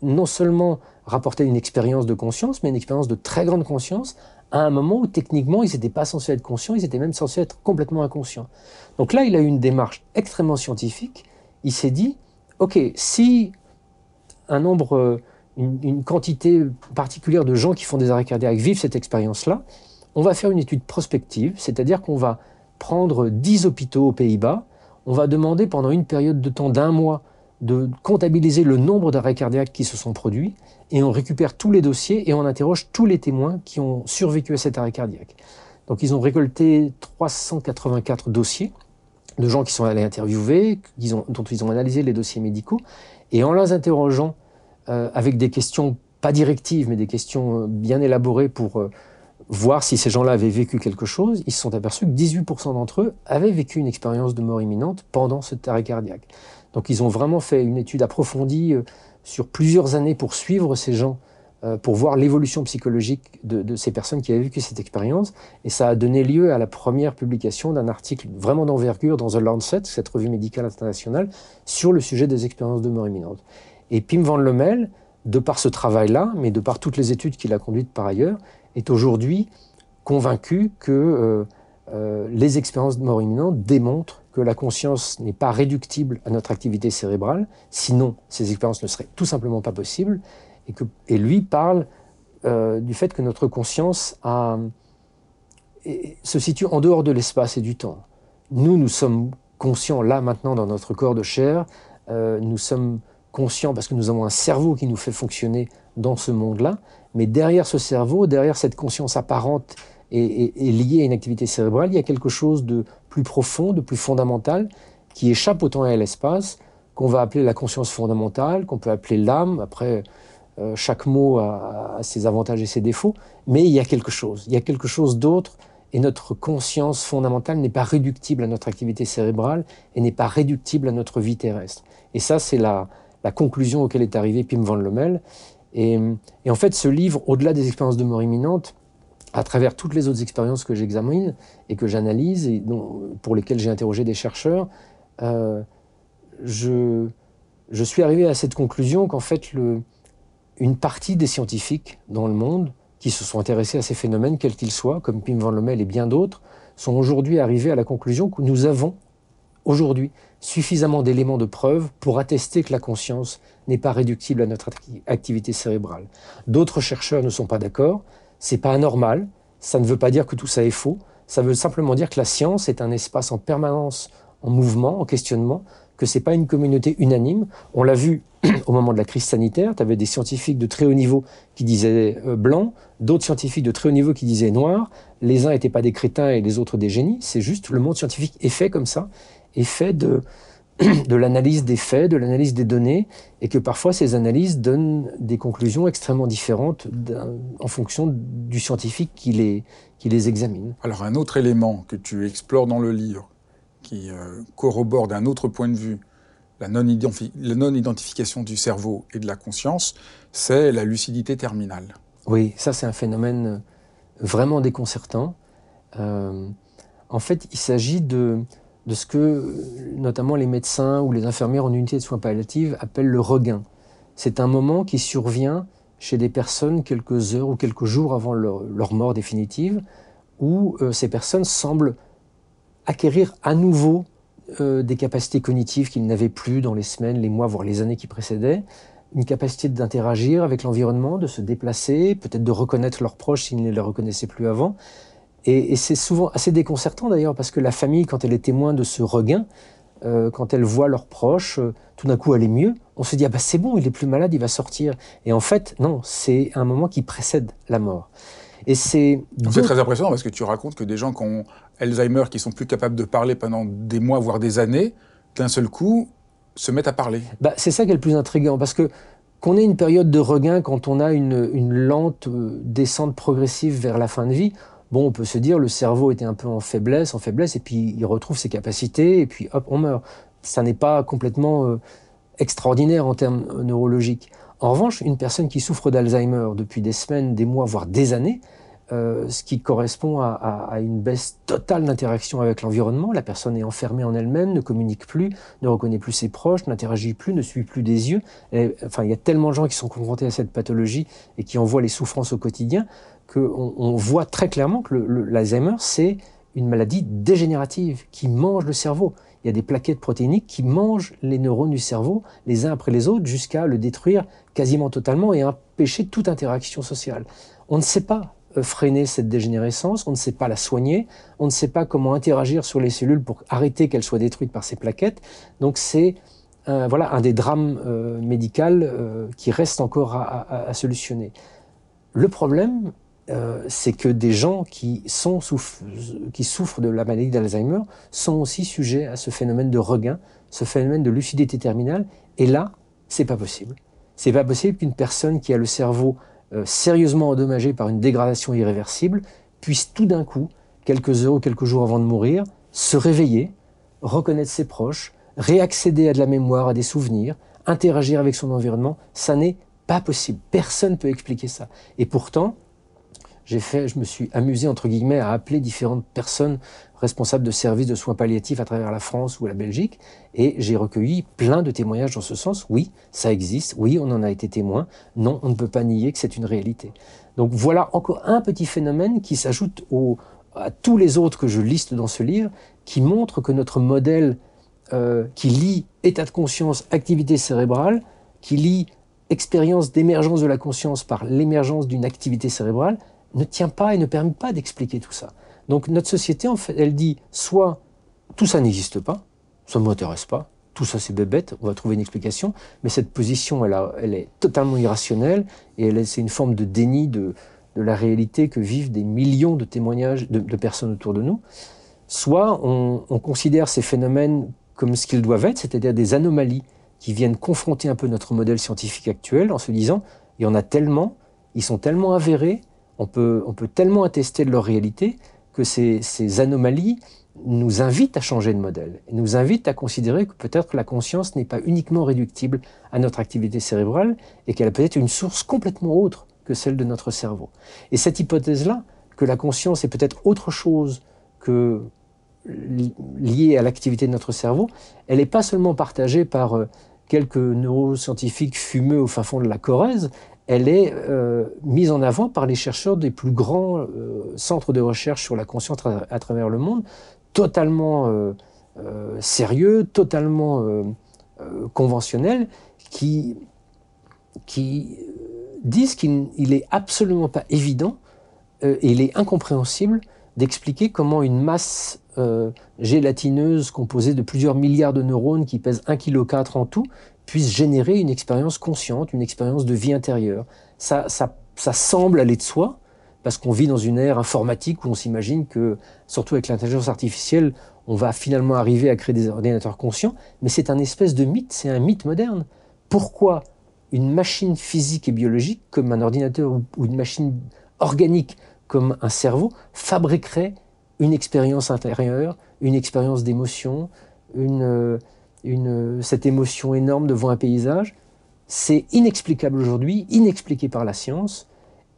non seulement rapportaient une expérience de conscience, mais une expérience de très grande conscience, à un moment où techniquement ils n'étaient pas censés être conscients, ils étaient même censés être complètement inconscients. Donc là, il a eu une démarche extrêmement scientifique. Il s'est dit, OK, si un nombre, une, une, quantité particulière de gens qui font des arrêts cardiaques vivent cette expérience-là, on va faire une étude prospective, c'est-à-dire qu'on va prendre 10 hôpitaux aux Pays-Bas, on va demander pendant une période de temps d'un mois de comptabiliser le nombre d'arrêts cardiaques qui se sont produits, et on récupère tous les dossiers et on interroge tous les témoins qui ont survécu à cet arrêt cardiaque. Donc ils ont récolté 384 dossiers de gens qui sont allés interviewer, dont ils ont analysé les dossiers médicaux, et en les interrogeant euh, avec des questions pas directives, mais des questions euh, bien élaborées pour euh, voir si ces gens-là avaient vécu quelque chose, ils se sont aperçus que 18% d'entre eux avaient vécu une expérience de mort imminente pendant cet arrêt cardiaque. Donc ils ont vraiment fait une étude approfondie euh, sur plusieurs années pour suivre ces gens, euh, pour voir l'évolution psychologique de, ces personnes qui avaient vécu cette expérience. Et ça a donné lieu à la première publication d'un article vraiment d'envergure dans The Lancet, cette revue médicale internationale, sur le sujet des expériences de mort imminente. Et Pim Van Lommel, de par ce travail-là, mais de par toutes les études qu'il a conduites par ailleurs, est aujourd'hui convaincu que euh, euh, les expériences de mort imminente démontrent que la conscience n'est pas réductible à notre activité cérébrale, sinon ces expériences ne seraient tout simplement pas possibles, et, que, et lui parle euh, du fait que notre conscience se situe en dehors de l'espace et du temps. Nous, nous sommes conscients là maintenant dans notre corps de chair, nous sommes conscients parce que nous avons un cerveau qui nous fait fonctionner dans ce monde-là, mais derrière ce cerveau, derrière cette conscience apparente et, liée à une activité cérébrale, il y a quelque chose de plus profond, de plus fondamental, qui échappe au temps et à l'espace, qu'on va appeler la conscience fondamentale, qu'on peut appeler l'âme. Après, euh, chaque mot a, ses avantages et ses défauts, mais il y a quelque chose. Il y a quelque chose d'autre, et notre conscience fondamentale n'est pas réductible à notre activité cérébrale et n'est pas réductible à notre vie terrestre. Et ça, c'est la, la conclusion auquel est arrivé Pim van Lommel. Et, en fait, ce livre, au-delà des expériences de mort imminente, à travers toutes les autres expériences que j'examine et que j'analyse et pour lesquelles j'ai interrogé des chercheurs, euh, je, suis arrivé à cette conclusion qu'en fait, une partie des scientifiques dans le monde qui se sont intéressés à ces phénomènes, quels qu'ils soient, comme Pim Van Lommel et bien d'autres, sont aujourd'hui arrivés à la conclusion que nous avons aujourd'hui suffisamment d'éléments de preuve pour attester que la conscience n'est pas réductible à notre activité cérébrale. D'autres chercheurs ne sont pas d'accord, c'est pas anormal, ça ne veut pas dire que tout ça est faux, ça veut simplement dire que la science est un espace en permanence en mouvement, en questionnement, que c'est pas une communauté unanime. On l'a vu au moment de la crise sanitaire, tu avais des scientifiques de très haut niveau qui disaient euh, blanc, d'autres scientifiques de très haut niveau qui disaient noir. Les uns n'étaient pas des crétins et les autres des génies. C'est juste le monde scientifique est fait comme ça est fait de, de l'analyse des faits, de l'analyse des données, et que parfois ces analyses donnent des conclusions extrêmement différentes en fonction du scientifique qui les, qui les examine. Alors un autre élément que tu explores dans le livre, qui euh, corrobore d'un autre point de vue la non-identification du cerveau et de la conscience, c'est la lucidité terminale. Oui, ça c'est un phénomène vraiment déconcertant. Euh, en fait, il s'agit de, de ce que notamment les médecins ou les infirmières en unité de soins palliatifs appellent le regain. C'est un moment qui survient chez des personnes quelques heures ou quelques jours avant leur, mort définitive, où euh, ces personnes semblent acquérir à nouveau euh, des capacités cognitives qu'ils n'avaient plus dans les semaines, les mois, voire les années qui précédaient, une capacité d'interagir avec l'environnement, de se déplacer, peut-être de reconnaître leurs proches s'ils ne les reconnaissaient plus avant, et, c'est souvent assez déconcertant d'ailleurs, parce que la famille, quand elle est témoin de ce regain, euh, quand elles voient leurs proches euh, tout d'un coup aller mieux, on se dit ah bah c'est bon, il est plus malade, il va sortir. Et en fait, non, c'est un moment qui précède la mort. Et c'est très impressionnant parce que tu racontes que des gens qui ont Alzheimer, qui sont plus capables de parler pendant des mois voire des années, d'un seul coup se mettent à parler. Bah, c'est ça qui est le plus intriguant parce que qu'on ait une période de regain quand on a une, une lente euh, descente progressive vers la fin de vie, bon, on peut se dire le cerveau était un peu en faiblesse, en faiblesse, et puis il retrouve ses capacités, et puis hop, on meurt. Ça n'est pas complètement euh, extraordinaire en termes neurologiques. En revanche, une personne qui souffre d'Alzheimer depuis des semaines, des mois, voire des années, euh, ce qui correspond à, une baisse totale d'interaction avec l'environnement. La personne est enfermée en elle-même, ne communique plus, ne reconnaît plus ses proches, n'interagit plus, ne suit plus des yeux. enfin, il y a tellement de gens qui sont confrontés à cette pathologie et qui en voient les souffrances au quotidien on voit très clairement que l'Alzheimer, c'est une maladie dégénérative qui mange le cerveau. Il y a des plaquettes protéiniques qui mangent les neurones du cerveau les uns après les autres jusqu'à le détruire quasiment totalement et empêcher toute interaction sociale. On ne sait pas euh, freiner cette dégénérescence, on ne sait pas la soigner, on ne sait pas comment interagir sur les cellules pour arrêter qu'elles soient détruites par ces plaquettes. Donc c'est voilà un des drames euh, médicaux euh, qui reste encore à, à, solutionner. Le problème, euh, c'est que des gens qui, souffrent de la maladie d'Alzheimer sont aussi sujets à ce phénomène de regain, ce phénomène de lucidité terminale. Et là, c'est pas possible. C'est pas possible qu'une personne qui a le cerveau euh, sérieusement endommagé par une dégradation irréversible puisse tout d'un coup, quelques heures ou quelques jours avant de mourir, se réveiller, reconnaître ses proches, réaccéder à de la mémoire, à des souvenirs, interagir avec son environnement. Ça n'est pas possible. Personne ne peut expliquer ça. Et pourtant, j'ai fait, je me suis amusé entre guillemets à appeler différentes personnes responsables de services de soins palliatifs à travers la France ou la Belgique, et j'ai recueilli plein de témoignages dans ce sens. Oui, ça existe. Oui, on en a été témoin. Non, on ne peut pas nier que c'est une réalité. Donc voilà encore un petit phénomène qui s'ajoute à tous les autres que je liste dans ce livre, qui montre que notre modèle euh, qui lie état de conscience, activité cérébrale, qui lie expérience d'émergence de la conscience par l'émergence d'une activité cérébrale, ne tient pas et ne permet pas d'expliquer tout ça. Donc notre société, en fait, elle dit soit tout ça n'existe pas, ça ne m'intéresse pas, tout ça c'est bébête, on va trouver une explication, mais cette position, elle, est totalement irrationnelle et c'est une forme de déni de, de, la réalité que vivent des millions de témoignages de, personnes autour de nous. Soit on, on considère ces phénomènes comme ce qu'ils doivent être, c'est-à-dire des anomalies qui viennent confronter un peu notre modèle scientifique actuel en se disant, il y en a tellement, ils sont tellement avérés, on peut, tellement attester de leur réalité que ces, anomalies nous invitent à changer de modèle, nous invitent à considérer que peut-être la conscience n'est pas uniquement réductible à notre activité cérébrale et qu'elle a peut-être une source complètement autre que celle de notre cerveau. Et cette hypothèse-là, que la conscience est peut-être autre chose que liée à l'activité de notre cerveau, elle n'est pas seulement partagée par euh, quelques neuroscientifiques fumeux au fin fond de la Corrèze, elle est euh, mise en avant par les chercheurs des plus grands euh, centres de recherche sur la conscience à, travers le monde, totalement euh, sérieux, totalement conventionnels, qui, qui disent qu'il n'est absolument pas évident et il est incompréhensible d'expliquer comment une masse gélatineuse composée de plusieurs milliards de neurones qui pèsent 1,4 kg en tout puisse générer une expérience consciente, une expérience de vie intérieure. Ça, ça, ça semble aller de soi, parce qu'on vit dans une ère informatique où on s'imagine que, surtout avec l'intelligence artificielle, on va finalement arriver à créer des ordinateurs conscients, mais c'est un espèce de mythe, c'est un mythe moderne. Pourquoi une machine physique et biologique, comme un ordinateur ou une machine organique comme un cerveau, fabriquerait une expérience intérieure, une expérience d'émotion, une, euh, cette émotion énorme devant un paysage. C'est inexplicable aujourd'hui, inexpliqué par la science.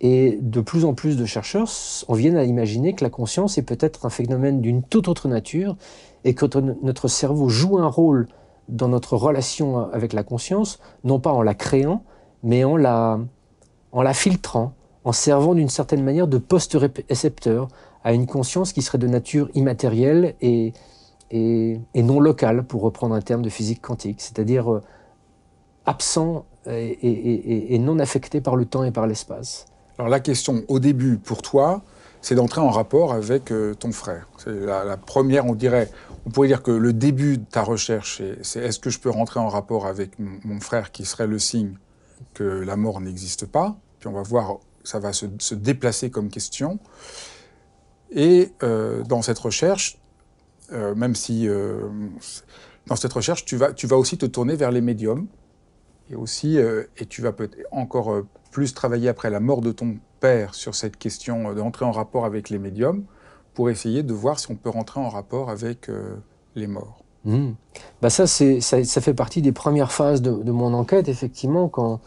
Et de plus en plus de chercheurs en viennent à imaginer que la conscience est peut-être un phénomène d'une toute autre nature et que notre cerveau joue un rôle dans notre relation avec la conscience, non pas en la créant, mais en la, en la filtrant, en servant d'une certaine manière de post-récepteur à une conscience qui serait de nature immatérielle et, et, non local, pour reprendre un terme de physique quantique, c'est-à-dire euh, absent et, non affecté par le temps et par l'espace. Alors la question au début pour toi, c'est d'entrer en rapport avec euh, ton frère. C'est la, première, on dirait, on pourrait dire que le début de ta recherche, c'est est-ce que je peux rentrer en rapport avec mon, frère qui serait le signe que la mort n'existe pas? Puis on va voir, ça va se, déplacer comme question. Et euh, dans cette recherche, euh, même si dans cette recherche, tu vas, tu vas aussi te tourner vers les médiums. Et aussi, et tu vas peut-être encore plus travailler après la mort de ton père sur cette question d'entrer en rapport avec les médiums pour essayer de voir si on peut rentrer en rapport avec euh, les morts. Hmm. Bah ça, ça, fait partie des premières phases de, mon enquête, effectivement, quand,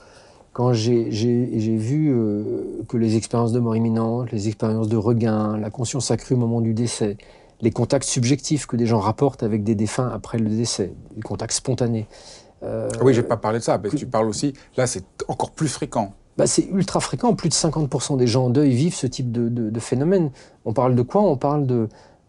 quand j'ai vu euh, que les expériences de mort imminente, les expériences de regain, la conscience accrue au moment du décès, les contacts subjectifs que des gens rapportent avec des défunts après le décès, les contacts spontanés. Euh, oui, j'ai pas parlé de ça, mais tu parles aussi, là c'est encore plus fréquent. Bah, c'est ultra fréquent. Plus de 50% des gens en deuil vivent ce type de, phénomène. On parle de quoi? On parle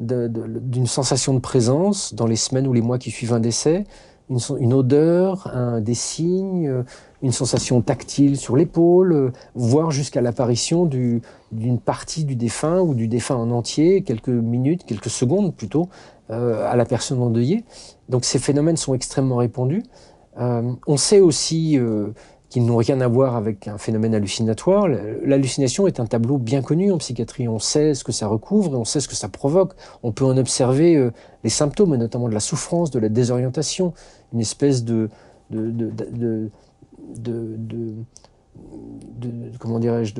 d'une sensation de présence dans les semaines ou les mois qui suivent un décès, une, odeur, des signes, euh, une sensation tactile sur l'épaule, euh, voire jusqu'à l'apparition d'une partie du défunt ou du défunt en entier, quelques minutes, quelques secondes plutôt, euh, à la personne endeuillée. Donc ces phénomènes sont extrêmement répandus. on sait aussi qui n'ont rien à voir avec un phénomène hallucinatoire. L'hallucination est un tableau bien connu en psychiatrie. On sait ce que ça recouvre et on sait ce que ça provoque. On peut en observer euh, les symptômes, notamment de la souffrance, de la désorientation, une espèce de, comment dirais-je,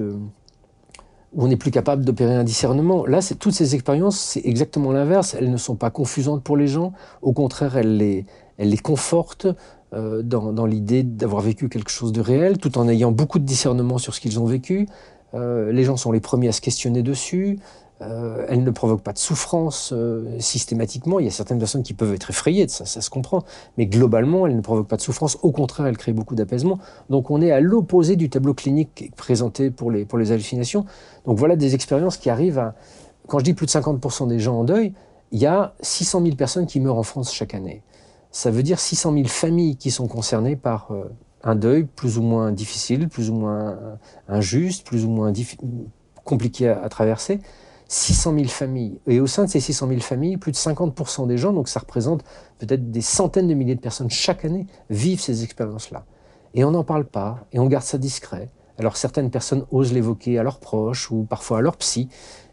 où on n'est plus capable d'opérer un discernement. Là, toutes ces expériences, c'est exactement l'inverse. Elles ne sont pas confusantes pour les gens. Au contraire, elles les, elles les confortent, euh, dans, l'idée d'avoir vécu quelque chose de réel, tout en ayant beaucoup de discernement sur ce qu'ils ont vécu. Euh, les gens sont les premiers à se questionner dessus. Euh, elles ne provoquent pas de souffrance systématiquement. Il y a certaines personnes qui peuvent être effrayées de ça, ça se comprend. Mais globalement, elles ne provoquent pas de souffrance. Au contraire, elles créent beaucoup d'apaisement. Donc on est à l'opposé du tableau clinique présenté pour les, pour les hallucinations. Donc voilà des expériences qui arrivent à... Quand je dis plus de 50% des gens en deuil, il y a 600 000 personnes qui meurent en France chaque année ça veut dire 600 000 familles qui sont concernées par euh, un deuil plus ou moins difficile, plus ou moins injuste, plus ou moins compliqué à, traverser. 600 000 familles. Et au sein de ces 600 000 familles, plus de 50% des gens, donc ça représente peut-être des centaines de milliers de personnes chaque année, vivent ces expériences-là. Et on n'en parle pas, et on garde ça discret. Alors certaines personnes osent l'évoquer à leurs proches ou parfois à leurs psy,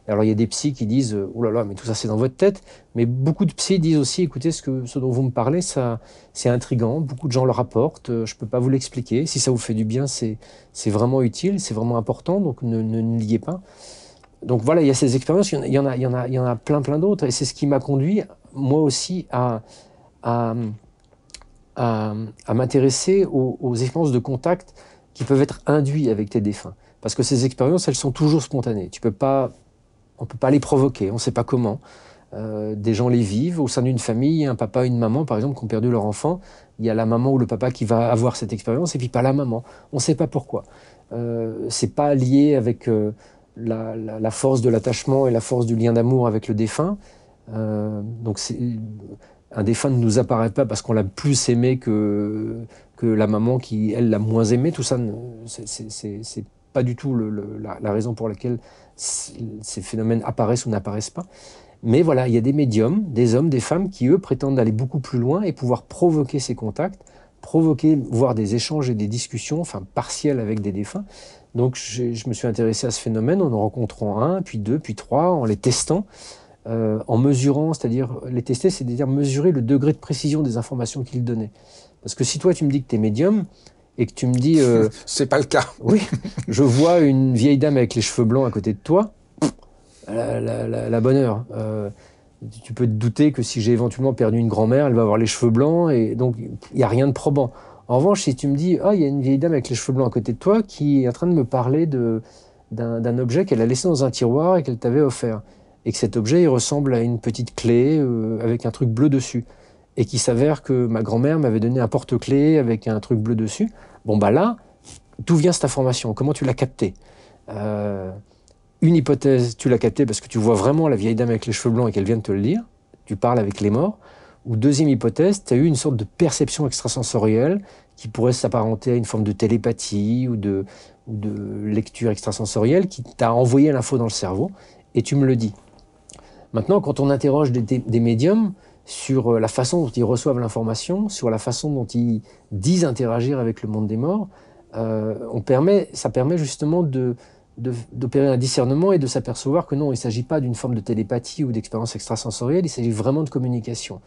alors il y a des psys qui disent oh là là, mais tout ça c'est dans votre tête. Mais beaucoup de psys disent aussi écoutez, ce, que, ce dont vous me parlez, ça c'est intrigant. Beaucoup de gens le rapportent. Euh, je ne peux pas vous l'expliquer. Si ça vous fait du bien, c'est vraiment utile, c'est vraiment important. Donc ne, ne, liez pas. Donc voilà, il y a ces expériences. Il y en a, il y en a, il y en a, plein plein d'autres. Et c'est ce qui m'a conduit moi aussi à, à, à, m'intéresser aux, aux expériences de contact qui peuvent être induits avec tes défunts. Parce que ces expériences, elles sont toujours spontanées. Tu peux pas on ne peut pas les provoquer, on ne sait pas comment. Euh, des gens les vivent au sein d'une famille, un papa, une maman, par exemple, qui ont perdu leur enfant. Il y a la maman ou le papa qui va avoir cette expérience et puis pas la maman. On ne sait pas pourquoi. Euh, c'est pas lié avec euh, la, force de l'attachement et la force du lien d'amour avec le défunt. Euh, donc un défunt ne nous apparaît pas parce qu'on l'a plus aimé que, que la maman qui, elle, l'a moins aimé. Tout ça, c'est pas du tout la, raison pour laquelle ces phénomènes apparaissent ou n'apparaissent pas. Mais voilà, il y a des médiums, des hommes, des femmes qui, eux, prétendent aller beaucoup plus loin et pouvoir provoquer ces contacts, provoquer, voire des échanges et des discussions, enfin partielles avec des défunts. Donc je me suis intéressé à ce phénomène en en rencontrant un, puis deux, puis trois, en les testant, euh, en mesurant, c'est-à-dire les tester, c'est-à-dire mesurer le degré de précision des informations qu'ils donnaient. Parce que si toi tu me dis que tu es médium, et que tu me dis. Euh, c'est pas le cas. oui, je vois une vieille dame avec les cheveux blancs à côté de toi, la, bonne heure. Euh, tu peux te douter que si j'ai éventuellement perdu une grand-mère, elle va avoir les cheveux blancs et donc il n'y a rien de probant. En revanche, si tu me dis, ah, il y a une vieille dame avec les cheveux blancs à côté de toi qui est en train de me parler de, d'un, objet qu'elle a laissé dans un tiroir et qu'elle t'avait offert, et que cet objet il ressemble à une petite clé euh, avec un truc bleu dessus et qui s'avère que ma grand-mère m'avait donné un porte-clés avec un truc bleu dessus. Bon, bah là, d'où vient cette information? Comment tu l'as captée? Euh, Une hypothèse, tu l'as captée parce que tu vois vraiment la vieille dame avec les cheveux blancs et qu'elle vient de te le dire. Tu parles avec les morts. Ou deuxième hypothèse, tu as eu une sorte de perception extrasensorielle qui pourrait s'apparenter à une forme de télépathie ou de, de lecture extrasensorielle qui t'a envoyé l'info dans le cerveau et tu me le dis. Maintenant, quand on interroge des, médiums sur euh, la façon dont ils reçoivent l'information, sur la façon dont ils disent interagir avec le monde des morts, euh, on permet, ça permet justement d'opérer un discernement et de s'apercevoir que non, il ne s'agit pas d'une forme de télépathie ou d'expérience extrasensorielle, il s'agit vraiment de communication.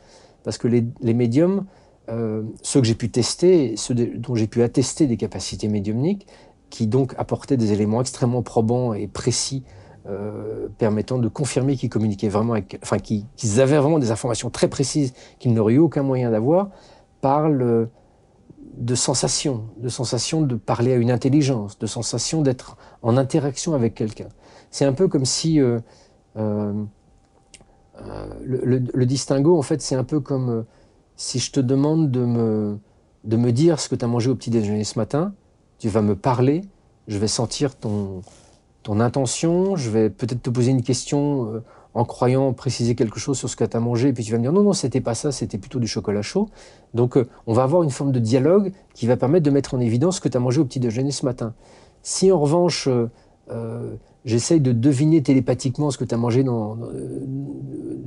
Parce que les, médiums, euh, ceux que j'ai pu tester, ceux dont j'ai pu attester des capacités médiumniques, qui donc apportaient des éléments extrêmement probants et précis euh, permettant de confirmer qu'ils communiquaient vraiment avec, enfin qu'ils avaient vraiment des informations très précises qu'ils n'auraient eu aucun moyen d'avoir, parlent de sensation, de sensation de parler à une intelligence, de sensation d'être en interaction avec quelqu'un. C'est un peu comme si euh, euh, euh, le, distinguo, en fait, c'est un peu comme si je te demande de me, de me dire ce que tu as mangé au petit déjeuner ce matin, tu vas me parler, je vais sentir ton, ton intention, je vais peut-être te poser une question en croyant préciser quelque chose sur ce que tu as mangé, et puis tu vas me dire non, non, c'était pas ça, c'était plutôt du chocolat chaud. Donc euh, on va avoir une forme de dialogue qui va permettre de mettre en évidence ce que tu as mangé au petit déjeuner ce matin. Si en revanche, euh, euh, j'essaye de deviner télépathiquement ce que tu as mangé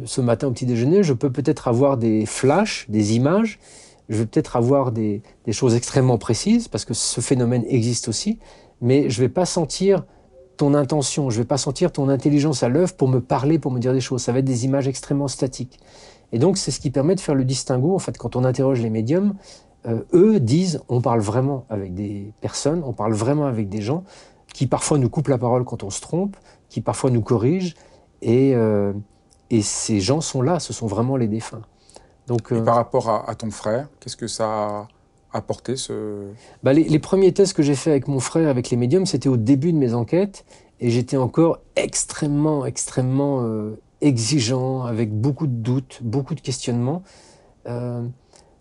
ce matin au petit déjeuner, je peux peut-être avoir des flashs, des images, je vais peut-être avoir des, des, choses extrêmement précises, parce que ce phénomène existe aussi, mais je ne vais pas sentir ton intention, je ne vais pas sentir ton intelligence à l'œuvre pour me parler, pour me dire des choses. Ça va être des images extrêmement statiques. Et donc, c'est ce qui permet de faire le distinguo. En fait, quand on interroge les médiums, euh, eux disent on parle vraiment avec des personnes, on parle vraiment avec des gens qui parfois nous coupent la parole quand on se trompe, qui parfois nous corrigent. Et, euh, et ces gens sont là, ce sont vraiment les défunts. Donc, et par rapport à, à ton frère, qu'est-ce que ça apporter ce... Bah, les, premiers tests que j'ai fait avec mon frère, avec les médiums, c'était au début de mes enquêtes, et j'étais encore extrêmement, extrêmement euh, exigeant, avec beaucoup de doutes, beaucoup de questionnements. Euh,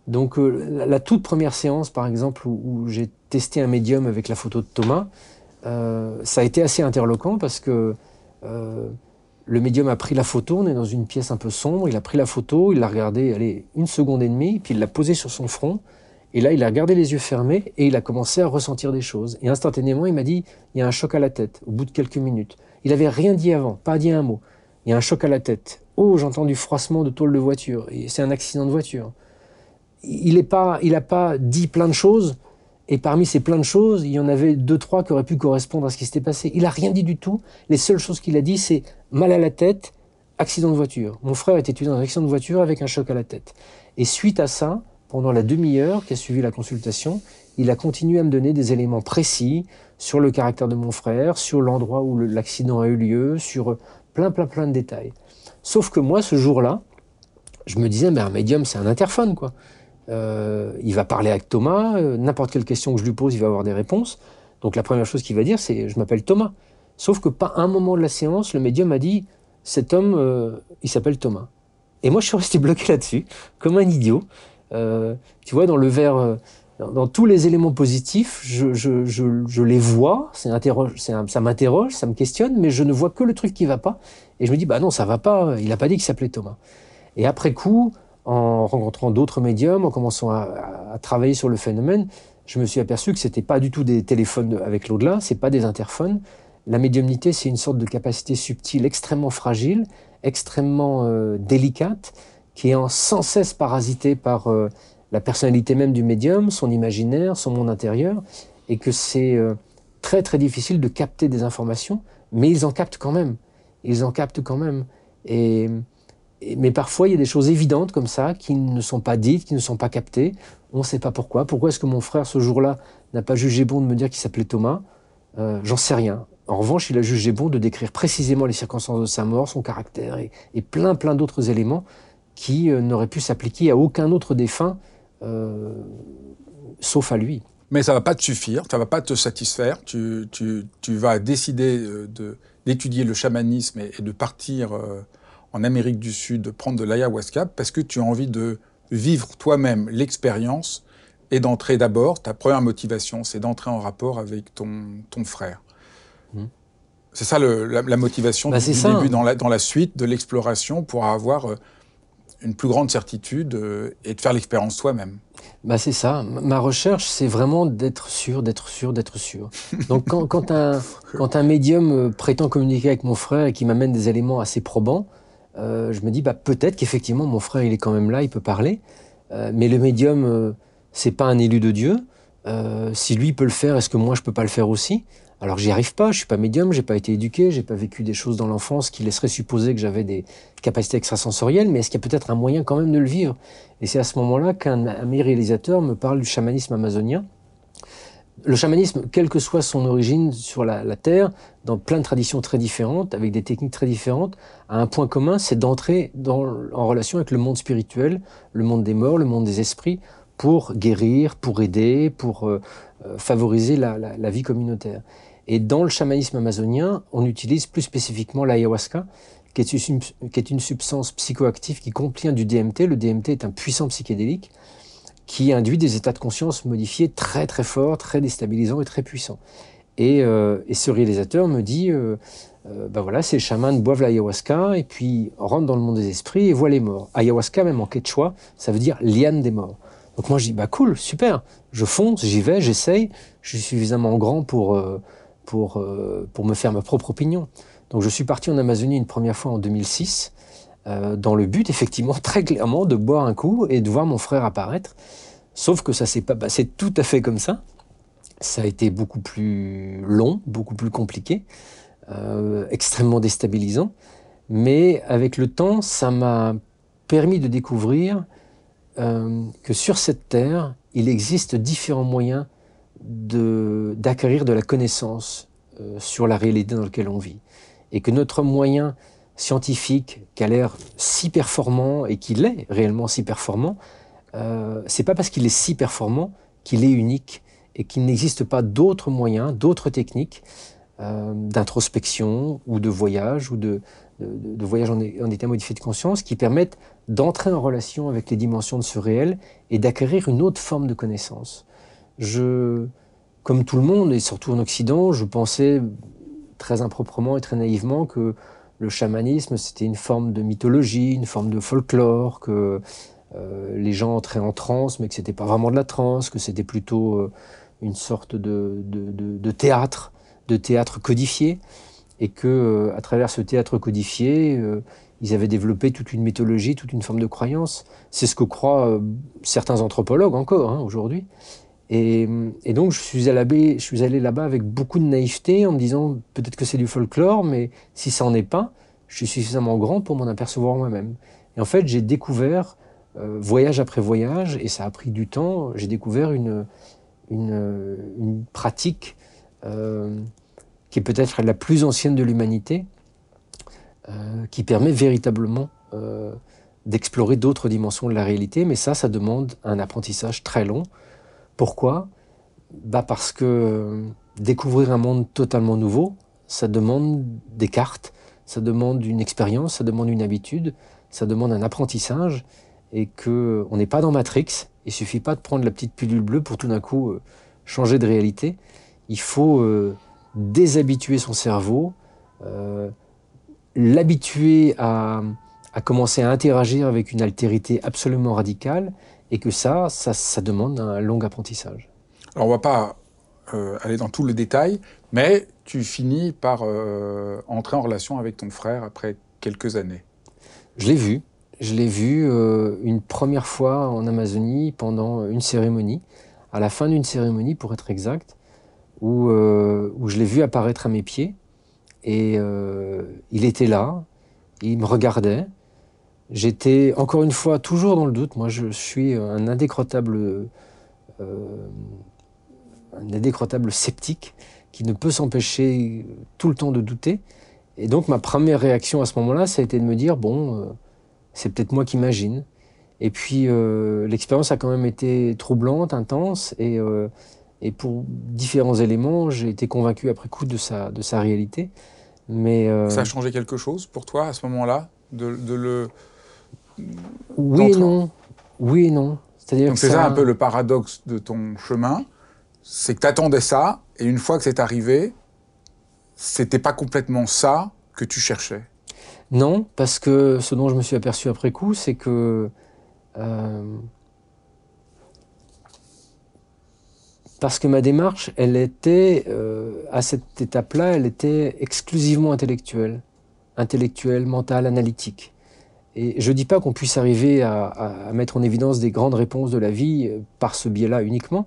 donc euh, la, toute première séance, par exemple, où, j'ai testé un médium avec la photo de Thomas, ça a été assez interloquant parce que le médium a pris la photo, on est dans une pièce un peu sombre, il a pris la photo, il l'a regardée, une seconde et demie, puis il l'a posée sur son front, et là, il a regardé les yeux fermés et il a commencé à ressentir des choses. Et instantanément, il m'a dit, il y a un choc à la tête, au bout de quelques minutes. Il avait rien dit avant, pas dit un mot. Il y a un choc à la tête. Oh, j'entends du froissement de tôle de voiture. Et c'est un accident de voiture. Il n'a pas, pas dit plein de choses. Et parmi ces plein de choses, il y en avait deux, trois qui auraient pu correspondre à ce qui s'était passé. Il n'a rien dit du tout. Les seules choses qu'il a dit, c'est mal à la tête, accident de voiture. Mon frère était tué dans un accident de voiture avec un choc à la tête. Et suite à ça, pendant la demi-heure qui a suivi la consultation, il a continué à me donner des éléments précis sur le caractère de mon frère, sur l'endroit où l'accident a eu lieu, sur plein, plein, plein de détails. Sauf que moi, ce jour-là, je me disais, mais un médium, c'est un interphone, quoi. Euh, il va parler avec Thomas, euh, n'importe quelle question que je lui pose, il va avoir des réponses. Donc la première chose qu'il va dire, c'est je m'appelle Thomas. Sauf que pas un moment de la séance, le médium a dit cet homme, euh, il s'appelle Thomas. Et moi, je suis resté bloqué là-dessus, comme un idiot. Euh, tu vois, dans le verre, euh, dans, tous les éléments positifs, je, les vois, ça m'interroge, ça me questionne, mais je ne vois que le truc qui va pas. Et je me dis, bah non, ça va pas, il n'a pas dit qu'il s'appelait Thomas. Et après coup, en rencontrant d'autres médiums, en commençant à, travailler sur le phénomène, je me suis aperçu que c'était pas du tout des téléphones avec l'au-delà, c'est pas des interphones. La médiumnité, c'est une sorte de capacité subtile extrêmement fragile, extrêmement euh, délicate, qui est sans cesse parasité par euh, la personnalité même du médium, son imaginaire, son monde intérieur, et que c'est euh, très très difficile de capter des informations, mais ils en captent quand même. Ils en captent quand même. Et, mais parfois, il y a des choses évidentes comme ça qui ne sont pas dites, qui ne sont pas captées. On ne sait pas pourquoi. Pourquoi est-ce que mon frère, ce jour-là, n'a pas jugé bon de me dire qu'il s'appelait Thomas? Euh, J'en sais rien. En revanche, il a jugé bon de décrire précisément les circonstances de sa mort, son caractère et, et plein plein d'autres éléments qui euh, n'aurait pu s'appliquer à aucun autre défunt, euh, sauf à lui. Mais ça ne va pas te suffire, ça ne va pas te satisfaire. Tu, vas décider euh, d'étudier le chamanisme et, de partir en Amérique du Sud, prendre de l'ayahuasca, parce que tu as envie de vivre toi-même l'expérience et d'entrer d'abord, ta première motivation, c'est d'entrer en rapport avec ton, ton frère. Mmh. C'est ça la, motivation bah, du, début dans la, dans la suite de l'exploration pour avoir une plus grande certitude et de faire l'expérience soi-même. Bah c'est ça. Ma recherche, c'est vraiment d'être sûr, d'être sûr, d'être sûr. Donc quand, quand, un, quand un médium prétend communiquer avec mon frère et qui m'amène des éléments assez probants, je me dis bah, peut-être qu'effectivement mon frère il est quand même là, il peut parler. mais le médium, c'est pas un élu de Dieu. Euh, si lui peut le faire, est-ce que moi je peux pas le faire aussi? Alors j'y arrive pas, je suis pas médium, j'ai pas été éduqué, j'ai pas vécu des choses dans l'enfance qui laisseraient supposer que j'avais des capacités extrasensorielles, mais est-ce qu'il y a peut-être un moyen quand même de le vivre? Et c'est à ce moment-là qu'un ami réalisateur me parle du chamanisme amazonien. Le chamanisme, quelle que soit son origine sur la, Terre, dans plein de traditions très différentes, avec des techniques très différentes, a un point commun, c'est d'entrer en relation avec le monde spirituel, le monde des morts, le monde des esprits, pour guérir, pour aider, pour euh, euh, favoriser la, vie communautaire. Et dans le chamanisme amazonien, on utilise plus spécifiquement l'ayahuasca, qui est, une, substance psychoactive qui contient du DMT. Le DMT est un puissant psychédélique qui induit des états de conscience modifiés très très forts, très déstabilisants et très puissants. Et, euh, ce réalisateur me dit, ben voilà, ces chamans boivent l'ayahuasca et puis rentrent dans le monde des esprits et voient les morts. Ayahuasca, même en quechua, ça veut dire liane des morts. Donc moi je dis bah cool, super, je fonce, j'y vais, j'essaye, je suis suffisamment grand pour, pour, euh, pour me faire ma propre opinion. Donc je suis parti en Amazonie une première fois en 2006, euh, dans le but effectivement très clairement de boire un coup et de voir mon frère apparaître. Sauf que ça s'est pas passé tout à fait comme ça. Ça a été beaucoup plus long, beaucoup plus compliqué, extrêmement déstabilisant. Mais avec le temps, ça m'a permis de découvrir euh, que sur cette terre, il existe différents moyens d'acquérir de, la connaissance euh, sur la réalité dans laquelle on vit. Et que notre moyen scientifique, qui a l'air si performant et qu'il est réellement si performant, euh, c'est pas parce qu'il est si performant qu'il est unique et qu'il n'existe pas d'autres moyens, d'autres techniques euh, d'introspection ou de voyage ou de, de, voyage en, état modifié de conscience qui permettent d'entrer en relation avec les dimensions de ce réel et d'acquérir une autre forme de connaissance. Je, comme tout le monde, et surtout en Occident, je pensais très improprement et très naïvement que le chamanisme, c'était une forme de mythologie, une forme de folklore, que euh, les gens entraient en transe, mais que c'était pas vraiment de la transe, que c'était plutôt euh, une sorte de, théâtre, de théâtre codifié et que euh, à travers ce théâtre codifié, ils avaient développé toute une mythologie, toute une forme de croyance. C'est ce que croient certains anthropologues encore hein, aujourd'hui. Et, donc je suis allé, là-bas avec beaucoup de naïveté en me disant peut-être que c'est du folklore, mais si ça n'en est pas, je suis suffisamment grand pour m'en apercevoir moi-même. Et en fait, j'ai découvert, voyage après voyage, et ça a pris du temps, j'ai découvert une, pratique qui est peut-être la plus ancienne de l'humanité, euh, qui permet véritablement euh, d'explorer d'autres dimensions de la réalité, mais ça, ça demande un apprentissage très long. Pourquoi? Bah Parce que euh, découvrir un monde totalement nouveau, ça demande des cartes, ça demande une expérience, ça demande une habitude, ça demande un apprentissage, et que on n'est pas dans Matrix. Il suffit pas de prendre la petite pilule bleue pour tout d'un coup changer de réalité. Il faut déshabituer son cerveau, euh, l'habituer à, commencer à interagir avec une altérité absolument radicale, et que ça, ça, demande un long apprentissage. Alors on va pas euh, aller dans tous les détails, mais tu finis par euh, entrer en relation avec ton frère après quelques années. Je l'ai vu. Je l'ai vu une première fois en Amazonie pendant une cérémonie. À la fin d'une cérémonie, pour être exact, où, euh, où je l'ai vu apparaître à mes pieds. Et euh, il était là, il me regardait. J'étais, encore une fois, toujours dans le doute. Moi, je suis un indécrottable, euh, un indécrottable sceptique qui ne peut s'empêcher tout le temps de douter. Et donc, ma première réaction à ce moment-là, ça a été de me dire bon, c'est peut-être moi qui imagine. Et puis, l'expérience a quand même été troublante, intense, et pour différents éléments, j'ai été convaincu après coup de sa, de sa réalité. Mais, euh, Ça a changé quelque chose pour toi à ce moment-là de, le... Oui et non. Oui et non. C'est-à-dire c'est ça un peu le paradoxe de ton chemin, c'est que tu attendais ça, et une fois que c'est arrivé, c'était pas complètement ça que tu cherchais. Non, parce que ce dont je me suis aperçu après coup, c'est que euh, parce que ma démarche, elle était euh, à cette étape-là, elle était exclusivement intellectuelle, intellectuelle, mentale, analytique. Et je ne dis pas qu'on puisse arriver à, mettre en évidence des grandes réponses de la vie euh, par ce biais-là uniquement,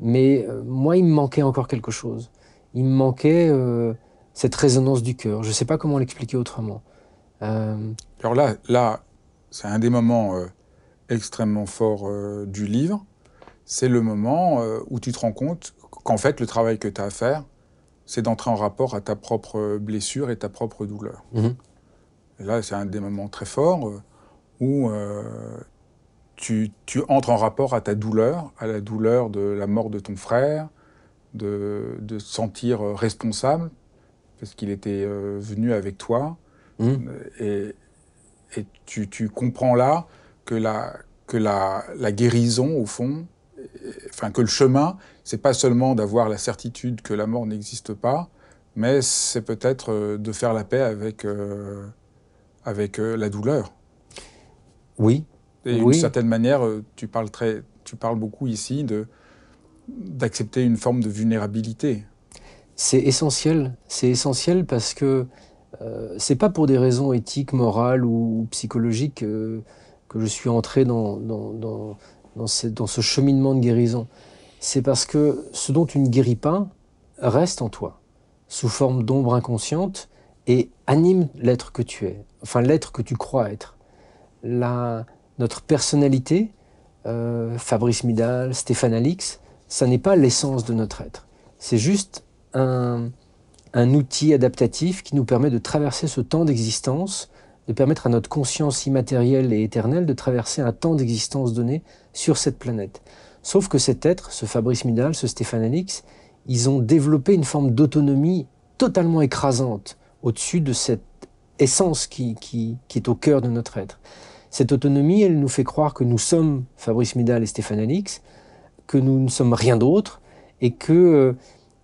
mais moi, il me manquait encore quelque chose. Il me manquait cette résonance du cœur. Je ne sais pas comment l'expliquer autrement. Alors là, là c'est un des moments extrêmement fort euh, du livre, c'est le moment euh, où tu te rends compte qu'en fait, le travail que tu as à faire, c'est d'entrer en rapport à ta propre blessure et ta propre douleur. Mhm. Et là, c'est un des moments très forts euh, où tu, tu, entres en rapport à ta douleur, à la douleur de la mort de ton frère, de, de sentir responsable, parce qu'il était venu avec toi. Mhm. Et, et tu, tu, comprends là que la, que la, la guérison, au fond, enfin que le chemin, c'est pas seulement d'avoir la certitude que la mort n'existe pas, mais c'est peut-être euh, de faire la paix avec, euh, avec euh, la douleur. Oui. Et d'une certaine manière, tu parles, très, tu parles beaucoup ici de, d'accepter une forme de vulnérabilité. C'est essentiel. C'est essentiel parce que euh, c'est pas pour des raisons éthiques, morales ou psychologiques que je suis entré dans, dans, dans, dans, ce, dans ce cheminement de guérison. C'est parce que ce dont tu ne guéris pas reste en toi, sous forme d'ombre inconsciente, et anime l'être que tu es, enfin l'être que tu crois être. La, notre personnalité, euh, Fabrice Midal, Stéphane Alix, ça n'est pas l'essence de notre être. C'est juste un, un outil adaptatif qui nous permet de traverser ce temps d'existence de permettre à notre conscience immatérielle et éternelle de traverser un temps d'existence donné sur cette planète. Sauf que cet être, ce Fabrice Midal, ce Stéphane Alix, ils ont développé une forme d'autonomie totalement écrasante au-dessus de cette essence qui, qui, qui, est au cœur de notre être. Cette autonomie, elle nous fait croire que nous sommes Fabrice Midal et Stéphane Alix, que nous ne sommes rien d'autre, et que euh,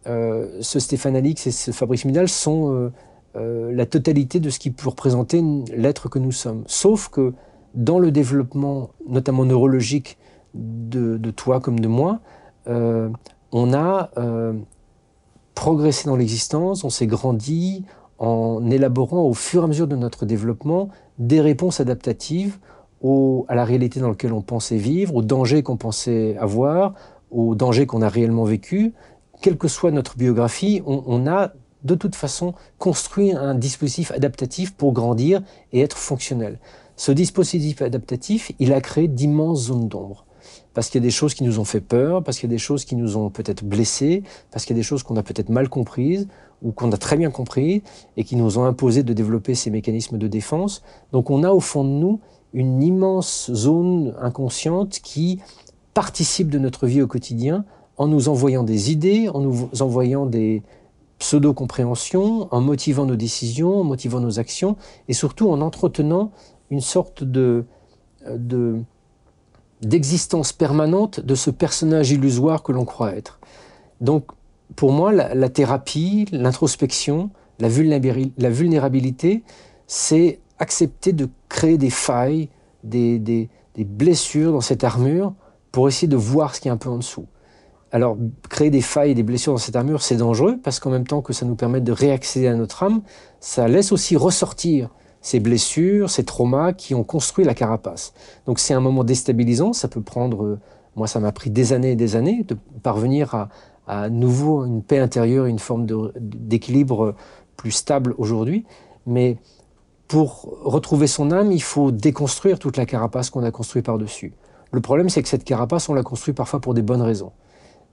euh ce Stéphane Alix et ce Fabrice Midal sont euh, la totalité de ce qui peut représenter l'être que nous sommes. Sauf que dans le développement, notamment neurologique, de, toi comme de moi, on a progressé dans l'existence, on s'est grandi en élaborant au fur et à mesure de notre développement des réponses adaptatives à la réalité dans laquelle on pensait vivre, aux dangers qu'on pensait avoir, aux dangers qu'on a réellement vécu. Quelle que soit notre biographie, on a de toute façon construire un dispositif adaptatif pour grandir et être fonctionnel. Ce dispositif adaptatif, il a créé d'immenses zones d'ombre. Parce qu'il y a des choses qui nous ont fait peur, parce qu'il y a des choses qui nous ont peut-être blessés, parce qu'il y a des choses qu'on a peut-être mal comprises ou qu'on a très bien compris et qui nous ont imposé de développer ces mécanismes de défense. Donc on a au fond de nous une immense zone inconsciente qui participe de notre vie au quotidien en nous envoyant des idées, en nous envoyant des, pseudo-compréhension, en motivant nos décisions, en motivant nos actions, et surtout en entretenant une sorte de, d'existence permanente de ce personnage illusoire que l'on croit être. Donc, pour moi, la, thérapie, l'introspection, la, vulnérabilité, c'est accepter de créer des failles, des, des blessures dans cette armure pour essayer de voir ce qui est un peu en dessous. Alors, créer des failles et des blessures dans cette armure, c'est dangereux parce qu'en même temps que ça nous permet de réaccéder à notre âme, ça laisse aussi ressortir ces blessures, ces traumas qui ont construit la carapace. Donc, c'est un moment déstabilisant. Ça peut prendre, moi, ça m'a pris des années et des années de parvenir à, à nouveau une paix intérieure, une forme d'équilibre plus stable aujourd'hui. Mais pour retrouver son âme, il faut déconstruire toute la carapace qu'on a construite par-dessus. Le problème, c'est que cette carapace, on l'a construite parfois pour des bonnes raisons.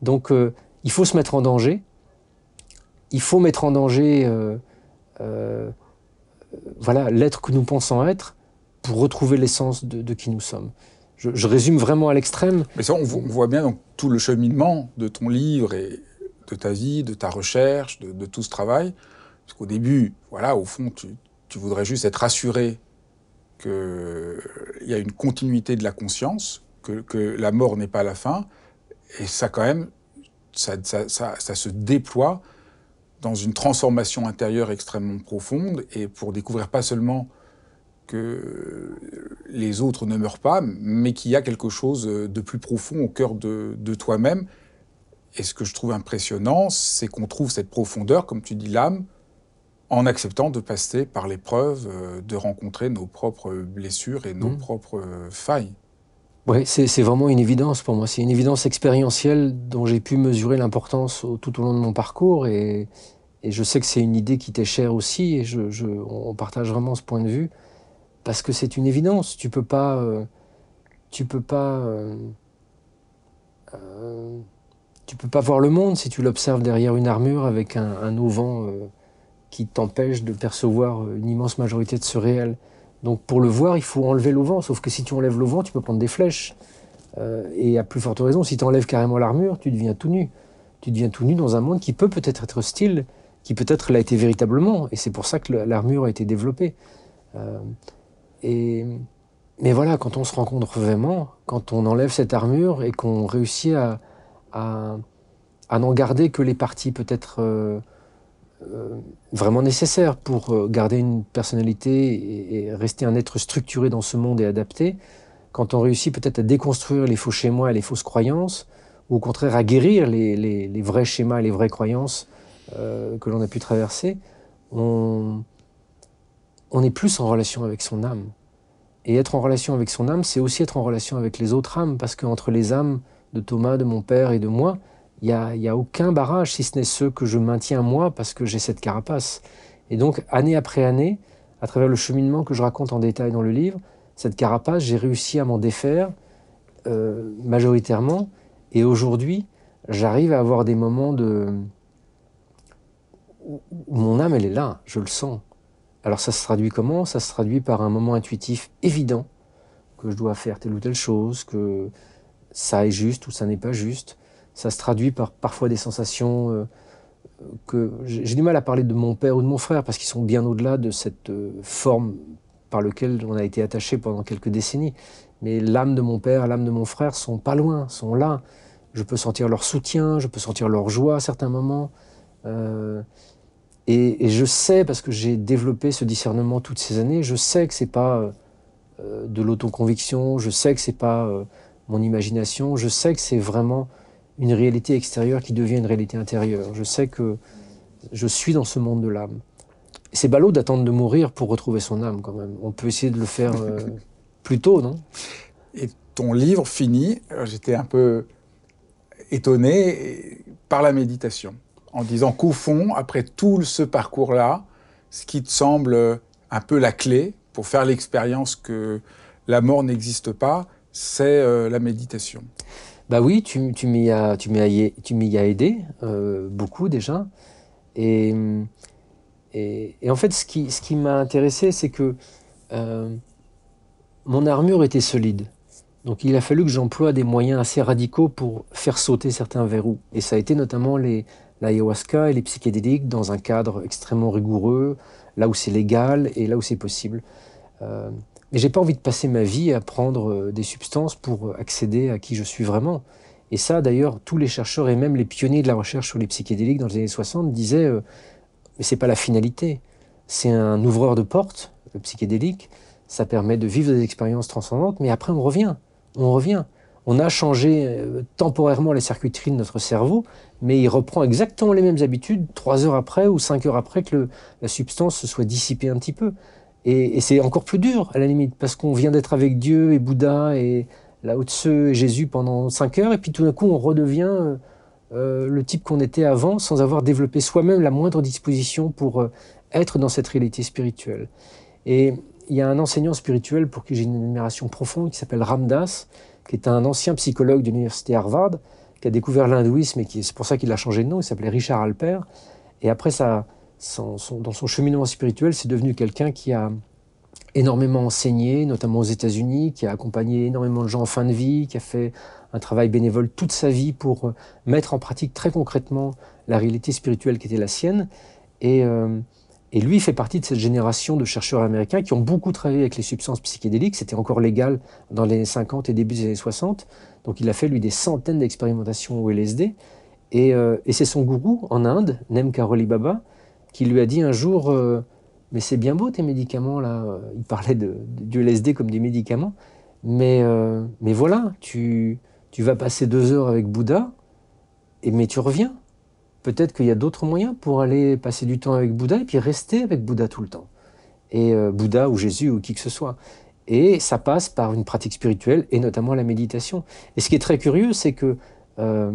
Donc euh, il faut se mettre en danger. Il faut mettre en danger euh, euh, voilà l'être que nous pensons être pour retrouver l'essence de, qui nous sommes. Je, résume vraiment à l'extrême. Mais ça, on, voit bien tout le cheminement de ton livre et de ta vie, de ta recherche, de, tout ce travail. Parce qu'au début, voilà, au fond, tu, voudrais juste être rassuré qu'il y a une continuité de la conscience, que, la mort n'est pas la fin, et ça, quand même, ça, se déploie dans une transformation intérieure extrêmement profonde et pour découvrir pas seulement que les autres ne meurent pas, mais qu'il y a quelque chose de plus profond au cœur de, de toi-même. Et ce que je trouve impressionnant, c'est qu'on trouve cette profondeur, comme tu dis, l'âme, en acceptant de passer par l'épreuve, euh, de rencontrer nos propres blessures et nos mmh. propres failles. Oui, c'est vraiment une évidence pour moi. C'est une évidence expérientielle dont j'ai pu mesurer l'importance tout au long de mon parcours. Et, et je sais que c'est une idée qui t'est chère aussi. Et je, je, on partage vraiment ce point de vue. Parce que c'est une évidence. Tu peux pas. Euh, tu peux pas. Euh, euh, tu peux pas voir le monde si tu l'observes derrière une armure avec un, un auvent qui t'empêche de percevoir une immense majorité de ce réel. Donc pour le voir, il faut enlever l'auvent. Sauf que si tu enlèves l'auvent, tu peux prendre des flèches. Et à plus forte raison, si tu enlèves carrément l'armure, tu deviens tout nu. Tu deviens tout nu dans un monde qui peut peut-être être hostile, qui peut-être l'a été véritablement. Et c'est pour ça que l'armure a été développée. Et, mais voilà, quand on se rencontre vraiment, quand on enlève cette armure et qu'on réussit à, n'en garder que les parties peut-être... Euh, euh, vraiment nécessaire pour euh, garder une personnalité et, rester un être structuré dans ce monde et adapté, quand on réussit peut-être à déconstruire les faux schémas et les fausses croyances, ou au contraire à guérir les, vrais schémas et les vraies croyances que l'on a pu traverser, on, on est plus en relation avec son âme. Et être en relation avec son âme, c'est aussi être en relation avec les autres âmes, parce qu'entre les âmes de Thomas, de mon père et de moi, il n'y a, aucun barrage, si ce n'est ceux que je maintiens moi, parce que j'ai cette carapace. Et donc, année après année, à travers le cheminement que je raconte en détail dans le livre, cette carapace, j'ai réussi à m'en défaire euh, majoritairement. Et aujourd'hui, j'arrive à avoir des moments de... où mon âme, elle est là, je le sens. Alors ça se traduit comment? Ça se traduit par un moment intuitif évident, que je dois faire telle ou telle chose, que ça est juste ou ça n'est pas juste ça se traduit par parfois des sensations euh, que j'ai du mal à parler de mon père ou de mon frère parce qu'ils sont bien au-delà de cette euh, forme par laquelle on a été attaché pendant quelques décennies. Mais l'âme de mon père, l'âme de mon frère sont pas loin, sont là. Je peux sentir leur soutien, je peux sentir leur joie à certains moments. Euh, et, je sais, parce que j'ai développé ce discernement toutes ces années, je sais que c'est pas de l'autoconviction, je sais que c'est pas mon imagination, je sais que c'est vraiment une réalité extérieure qui devient une réalité intérieure. Je sais que je suis dans ce monde de l'âme. C'est ballot d'attendre de mourir pour retrouver son âme quand même. On peut essayer de le faire euh, plus tôt, non? Et ton livre finit, euh, j'étais un peu étonné par la méditation, en disant qu'au fond, après tout ce parcours-là, ce qui te semble un peu la clé pour faire l'expérience que la mort n'existe pas, c'est euh, la méditation. Bah oui, tu, m'y as, tu tu m'y as aidé euh, beaucoup déjà. Et, et, en fait, ce qui, ce qui m'a intéressé, c'est que euh, mon armure était solide. Donc il a fallu que j'emploie des moyens assez radicaux pour faire sauter certains verrous. Et ça a été notamment les, l'ayahuasca et les psychédéliques dans un cadre extrêmement rigoureux, là où c'est légal et là où c'est possible. Euh, mais j'ai pas envie de passer ma vie à prendre euh, des substances pour accéder à qui je suis vraiment. Et ça, d'ailleurs, tous les chercheurs et même les pionniers de la recherche sur les psychédéliques dans les années 60 disaient euh, mais c'est pas la finalité. C'est un ouvreur de porte, le psychédélique. Ça permet de vivre des expériences transcendantes, mais après on revient. On revient. On a changé euh, temporairement les circuiteries de notre cerveau, mais il reprend exactement les mêmes habitudes trois heures après ou cinq heures après que la substance se soit dissipée un petit peu. Et, c'est encore plus dur, à la limite, parce qu'on vient d'être avec Dieu et Bouddha et la Haute et Jésus pendant cinq heures, et puis tout d'un coup, on redevient euh, euh, le type qu'on était avant, sans avoir développé soi-même la moindre disposition pour être dans cette réalité spirituelle. Et il y a un enseignant spirituel pour qui j'ai une admiration profonde, qui s'appelle Ramdas, qui est un ancien psychologue de l'université Harvard, qui a découvert l'hindouisme, et c'est pour ça qu'il a changé de nom, il s'appelait Richard Alper. Et après ça dans son cheminement spirituel, c'est devenu quelqu'un qui a énormément enseigné, notamment aux États-Unis, qui a accompagné énormément de gens en fin de vie, qui a fait un travail bénévole toute sa vie pour euh, mettre en pratique très concrètement la réalité spirituelle qui était la sienne. Et, euh, et lui fait partie de cette génération de chercheurs américains qui ont beaucoup travaillé avec les substances psychédéliques. C'était encore légal dans les années 50 et début des années 60. Donc il a fait, lui, des centaines d'expérimentations au LSD. Et, euh, et c'est son gourou en Inde, Nem Karoli Baba, qui lui a dit un jour euh, mais c'est bien beau tes médicaments là. Il parlait de, du LSD comme des médicaments. Mais, euh, mais voilà, tu, tu vas passer deux heures avec Bouddha, et, mais tu reviens. Peut-être qu'il y a d'autres moyens pour aller passer du temps avec Bouddha et puis rester avec Bouddha tout le temps. Et euh, Bouddha ou Jésus ou qui que ce soit. Et ça passe par une pratique spirituelle et notamment la méditation. Et ce qui est très curieux, c'est que, euh,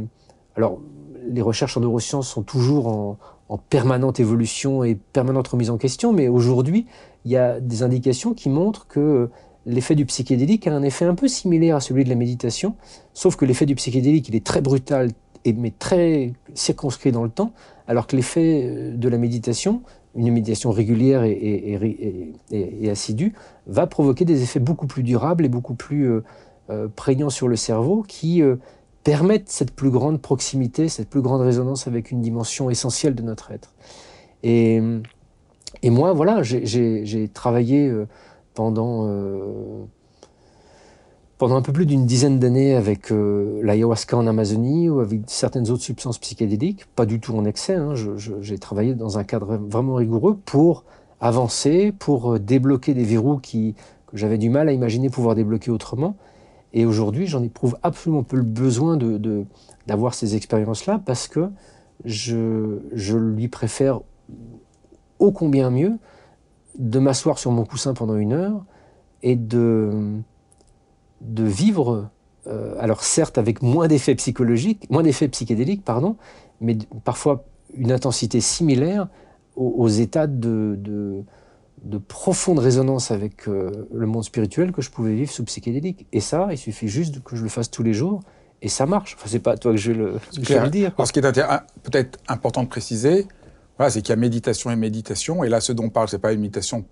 alors, les recherches en neurosciences sont toujours en, en permanente évolution et permanente remise en question, mais aujourd'hui, il y a des indications qui montrent que l'effet du psychédélique a un effet un peu similaire à celui de la méditation, sauf que l'effet du psychédélique, il est très brutal, et, mais très circonscrit dans le temps, alors que l'effet euh, de la méditation, une méditation régulière et, assidue, va provoquer des effets beaucoup plus durables et beaucoup plus euh, euh, prégnants sur le cerveau qui permettent cette plus grande proximité, cette plus grande résonance avec une dimension essentielle de notre être. Et, moi, voilà, j'ai travaillé pendant, pendant un peu plus d'une dizaine d'années avec euh, l'ayahuasca en Amazonie ou avec certaines autres substances psychédéliques, pas du tout en excès. Hein. J'ai travaillé dans un cadre vraiment rigoureux pour avancer, pour euh, débloquer des verrous que j'avais du mal à imaginer pouvoir débloquer autrement. Et aujourd'hui, j'en éprouve absolument peu le besoin de, d'avoir ces expériences-là parce que je, je lui préfère ô combien mieux de m'asseoir sur mon coussin pendant une heure et de, de vivre, euh, alors certes avec moins d'effets psychologiques, moins d'effets psychédéliques, pardon, mais parfois une intensité similaire aux, états de, de, profonde résonance avec euh, le monde spirituel que je pouvais vivre sous psychédélique. Et ça, il suffit juste que je le fasse tous les jours et ça marche. Enfin, c'est pas toi que je vais le, le dire. Alors, ce qui est peut-être important de préciser, c'est qu'il y a méditation et méditation. Et là, ce dont on parle, c'est pas une méditation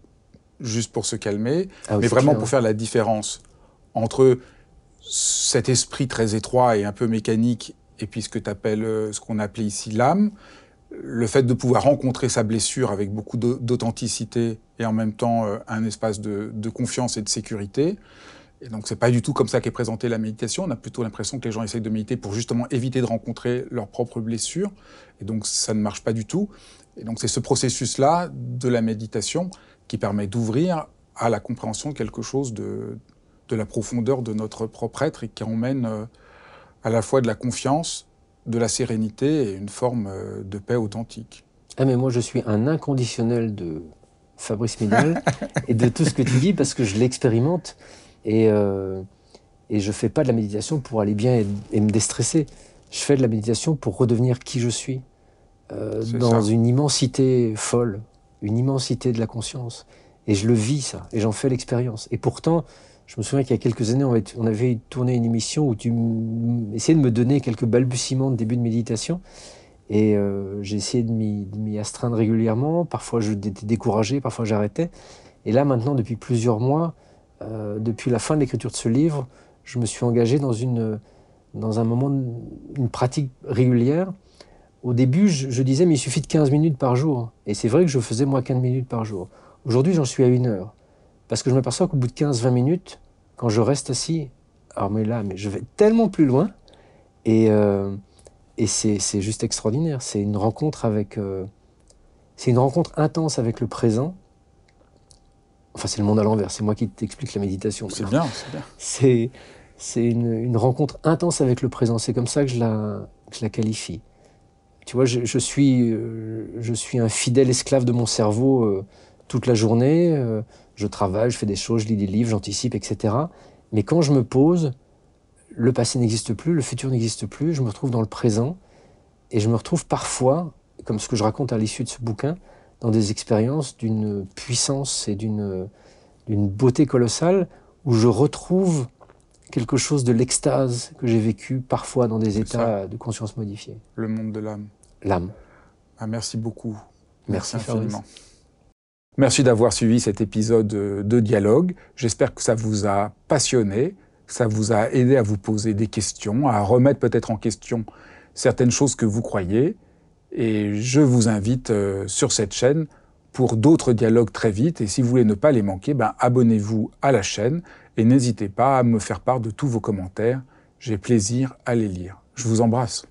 juste pour se calmer, ah mais vraiment pour faire la différence entre cet esprit très étroit et un peu mécanique et puis ce que euh, ce qu'on appelait ici l'âme, le fait de pouvoir rencontrer sa blessure avec beaucoup d'authenticité et en même temps euh, un espace de, de, confiance et de sécurité. Et donc c'est pas du tout comme ça qu'est présentée la méditation. On a plutôt l'impression que les gens essayent de méditer pour justement éviter de rencontrer leurs propres blessures. Et donc ça ne marche pas du tout. Et donc c'est ce processus-là de la méditation qui permet d'ouvrir à la compréhension de quelque chose de, de la profondeur de notre propre être et qui emmène euh, à la fois de la confiance, de la sérénité et une forme euh, de paix authentique. Ah mais moi je suis un inconditionnel de Fabrice Midal et de tout ce que tu dis parce que je l'expérimente et, euh, et je fais pas de la méditation pour aller bien et me déstresser. Je fais de la méditation pour redevenir qui je suis. Euh, dans une immensité folle, une immensité de la conscience. Et je le vis, ça, et j'en fais l'expérience. Et pourtant, je me souviens qu'il y a quelques années, on avait tourné une émission où tu essayais de me donner quelques balbutiements de début de méditation. Et euh, j'ai essayé de m'y astreindre régulièrement. Parfois, j'étais découragé, parfois j'arrêtais. Et là, maintenant, depuis plusieurs mois, euh, depuis la fin de l'écriture de ce livre, je me suis engagé dans, une, dans un moment, une pratique régulière au début, je, disais, mais il suffit de 15 minutes par jour. Et c'est vrai que je faisais moi 15 minutes par jour. Aujourd'hui, j'en suis à une heure. Parce que je m'aperçois qu'au bout de 15-20 minutes, quand je reste assis, alors mais là, mais je vais tellement plus loin. Et, euh, et c'est juste extraordinaire. C'est une rencontre avec. Euh, c'est une rencontre intense avec le présent. Enfin, c'est le monde à l'envers. C'est moi qui t'explique la méditation. C'est bien, c'est bien. C'est une, une, rencontre intense avec le présent. C'est comme ça que je la, que je la qualifie. Tu vois, je, suis, euh, je suis un fidèle esclave de mon cerveau euh, toute la journée. Euh, je travaille, je fais des choses, je lis des livres, j'anticipe, etc. Mais quand je me pose, le passé n'existe plus, le futur n'existe plus, je me retrouve dans le présent. Et je me retrouve parfois, comme ce que je raconte à l'issue de ce bouquin, dans des expériences d'une puissance et d'une beauté colossale où je retrouve quelque chose de l'extase que j'ai vécu parfois dans des états de conscience modifiés. Le monde de l'âme l'âme. Ah, merci beaucoup. Merci, infiniment. Merci d'avoir suivi cet épisode de Dialogue. J'espère que ça vous a passionné, ça vous a aidé à vous poser des questions, à remettre peut-être en question certaines choses que vous croyez. Et je vous invite euh, sur cette chaîne pour d'autres dialogues très vite. Et si vous voulez ne pas les manquer, ben, abonnez-vous à la chaîne et n'hésitez pas à me faire part de tous vos commentaires. J'ai plaisir à les lire. Je vous embrasse.